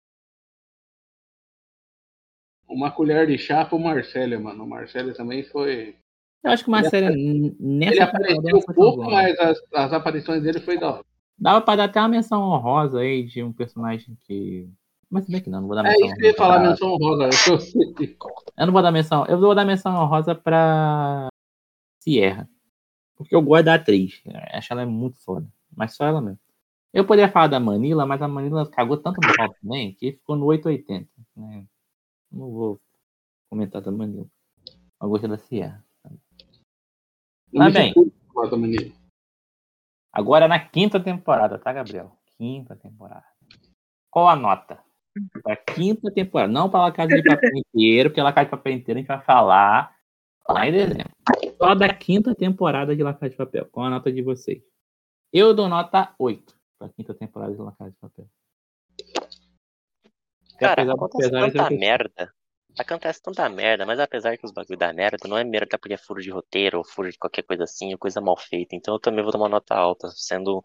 Uma colher de chá pro Marcelo, mano. O Marcelo também foi. Eu acho que uma Ele série Ele nessa temporada apareceu tão pouco, boa. mas as, as aparições dele foi da hora. Dava pra dar até uma menção honrosa aí de um personagem que. Mas se bem que não, não vou dar É menção isso que eu ia falar, pra- menção rosa. Eu tô- Eu não vou dar menção. Eu vou dar menção honrosa pra Sierra. Porque eu gosto da atriz. Eu Acho ela muito foda. Mas só ela mesmo. Eu poderia falar da Manila, mas a Manila cagou tanto no pau também que ficou no 880. Né? Não vou comentar da Manila. Eu gostei da Sierra. Tá bem. Agora na quinta temporada, tá, Gabriel? Quinta temporada. Qual a nota? Pra quinta temporada. Não para a Casa de Papel inteiro, porque La Casa de Papel inteiro a gente vai falar lá em dezembro. Só da quinta temporada de La Casa de Papel. Qual a nota de vocês? Eu dou nota 8 pra quinta temporada de La Casa de Papel. Cara, apesar- acontece tanta merda. Acontece tanta merda, mas apesar que os bagulho da merda, não é merda porque é furo de roteiro ou furo de qualquer coisa assim, é coisa mal feita. Então eu também vou dar uma nota alta, sendo.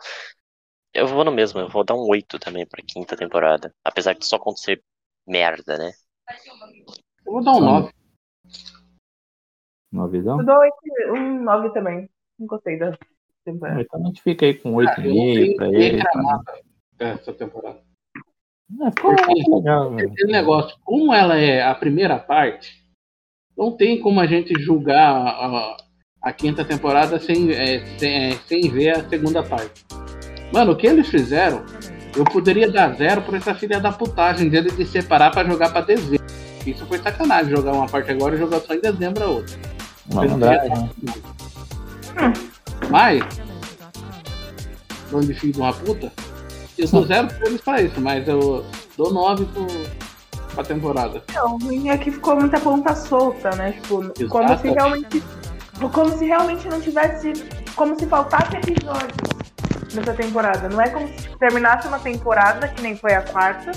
Eu vou no mesmo, eu vou dar um 8 também pra quinta temporada. Apesar de só acontecer merda, né? Eu vou dar um Só- 9. Uma visão? eu dou oito- um 9 também. Não gostei da temporada. Então a gente fica aí com 8,5 pra Eu não ele. tenho reclamar dessa temporada. É, legal, velho. Aquele negócio, como ela é a primeira parte, não tem como a gente julgar a, a- quinta temporada sem, é, sem, é, sem ver a segunda parte. Mano, o que eles fizeram, eu poderia dar zero por essa filha da putagem dele de separar pra jogar pra dezembro. Isso foi sacanagem, jogar uma parte agora e jogar só em dezembro a outra. Né? Mas, dono de filho de uma puta, eu dou zero pra eles pra isso, mas eu dou nove pro, pra temporada. Não, o ruim é que ficou muita ponta solta, né? Tipo, como se Exato. realmente. Como se realmente não tivesse. Como se faltasse episódios nessa temporada. Não é como se terminasse uma temporada, que nem foi a quarta,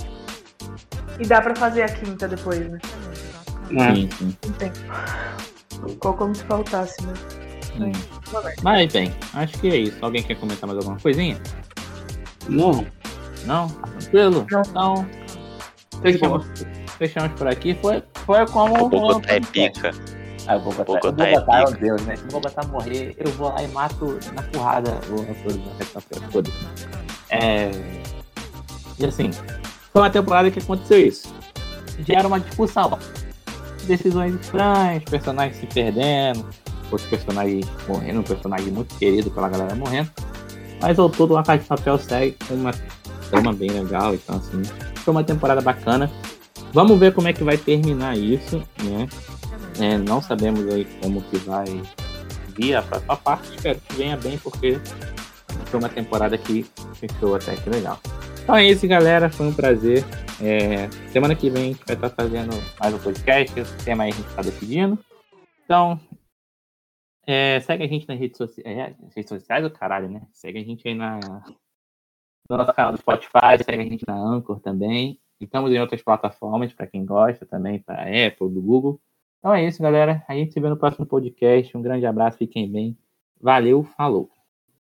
e dá pra fazer a quinta depois, né? né? Sim, sim. Não tem. Ficou como se faltasse, né? Hum. Mas bem, acho que é isso. Alguém quer comentar mais alguma coisinha? Não. Não? Tranquilo? Não. Então, fechamos, fechamos por aqui. Foi, foi como. O Bogotá é pica. Ah, Bogotá, Bogotá o Bogotá é é pica. o Deus, né? Se o Bogotá morrer, eu vou lá e mato na porrada o Resta Foda-se. É. E assim, foi uma temporada que aconteceu isso. Gera uma discussão. Decisões estranhas, personagens se perdendo, outros personagens morrendo, um personagem muito querido pela galera morrendo. Mas ao todo, a Casa de Papel segue com uma trama bem legal, então assim, foi uma temporada bacana. Vamos ver como é que vai terminar isso, né? É, não sabemos aí como que vai vir a próxima parte. Espero que venha bem, porque foi uma temporada que fechou até que legal. Então é isso, galera. Foi um prazer É, semana que vem a gente vai estar fazendo mais um podcast, o tema aí a gente está decidindo. Então, é, segue a gente nas redes sociais. É, redes sociais o caralho, né? Segue a gente aí na, no nosso canal do Spotify, segue a gente na Anchor também. E estamos em outras plataformas para quem gosta também, para Apple, do Google. Então é isso, galera. A gente se vê no próximo podcast. Um grande abraço, fiquem bem. Valeu, falou.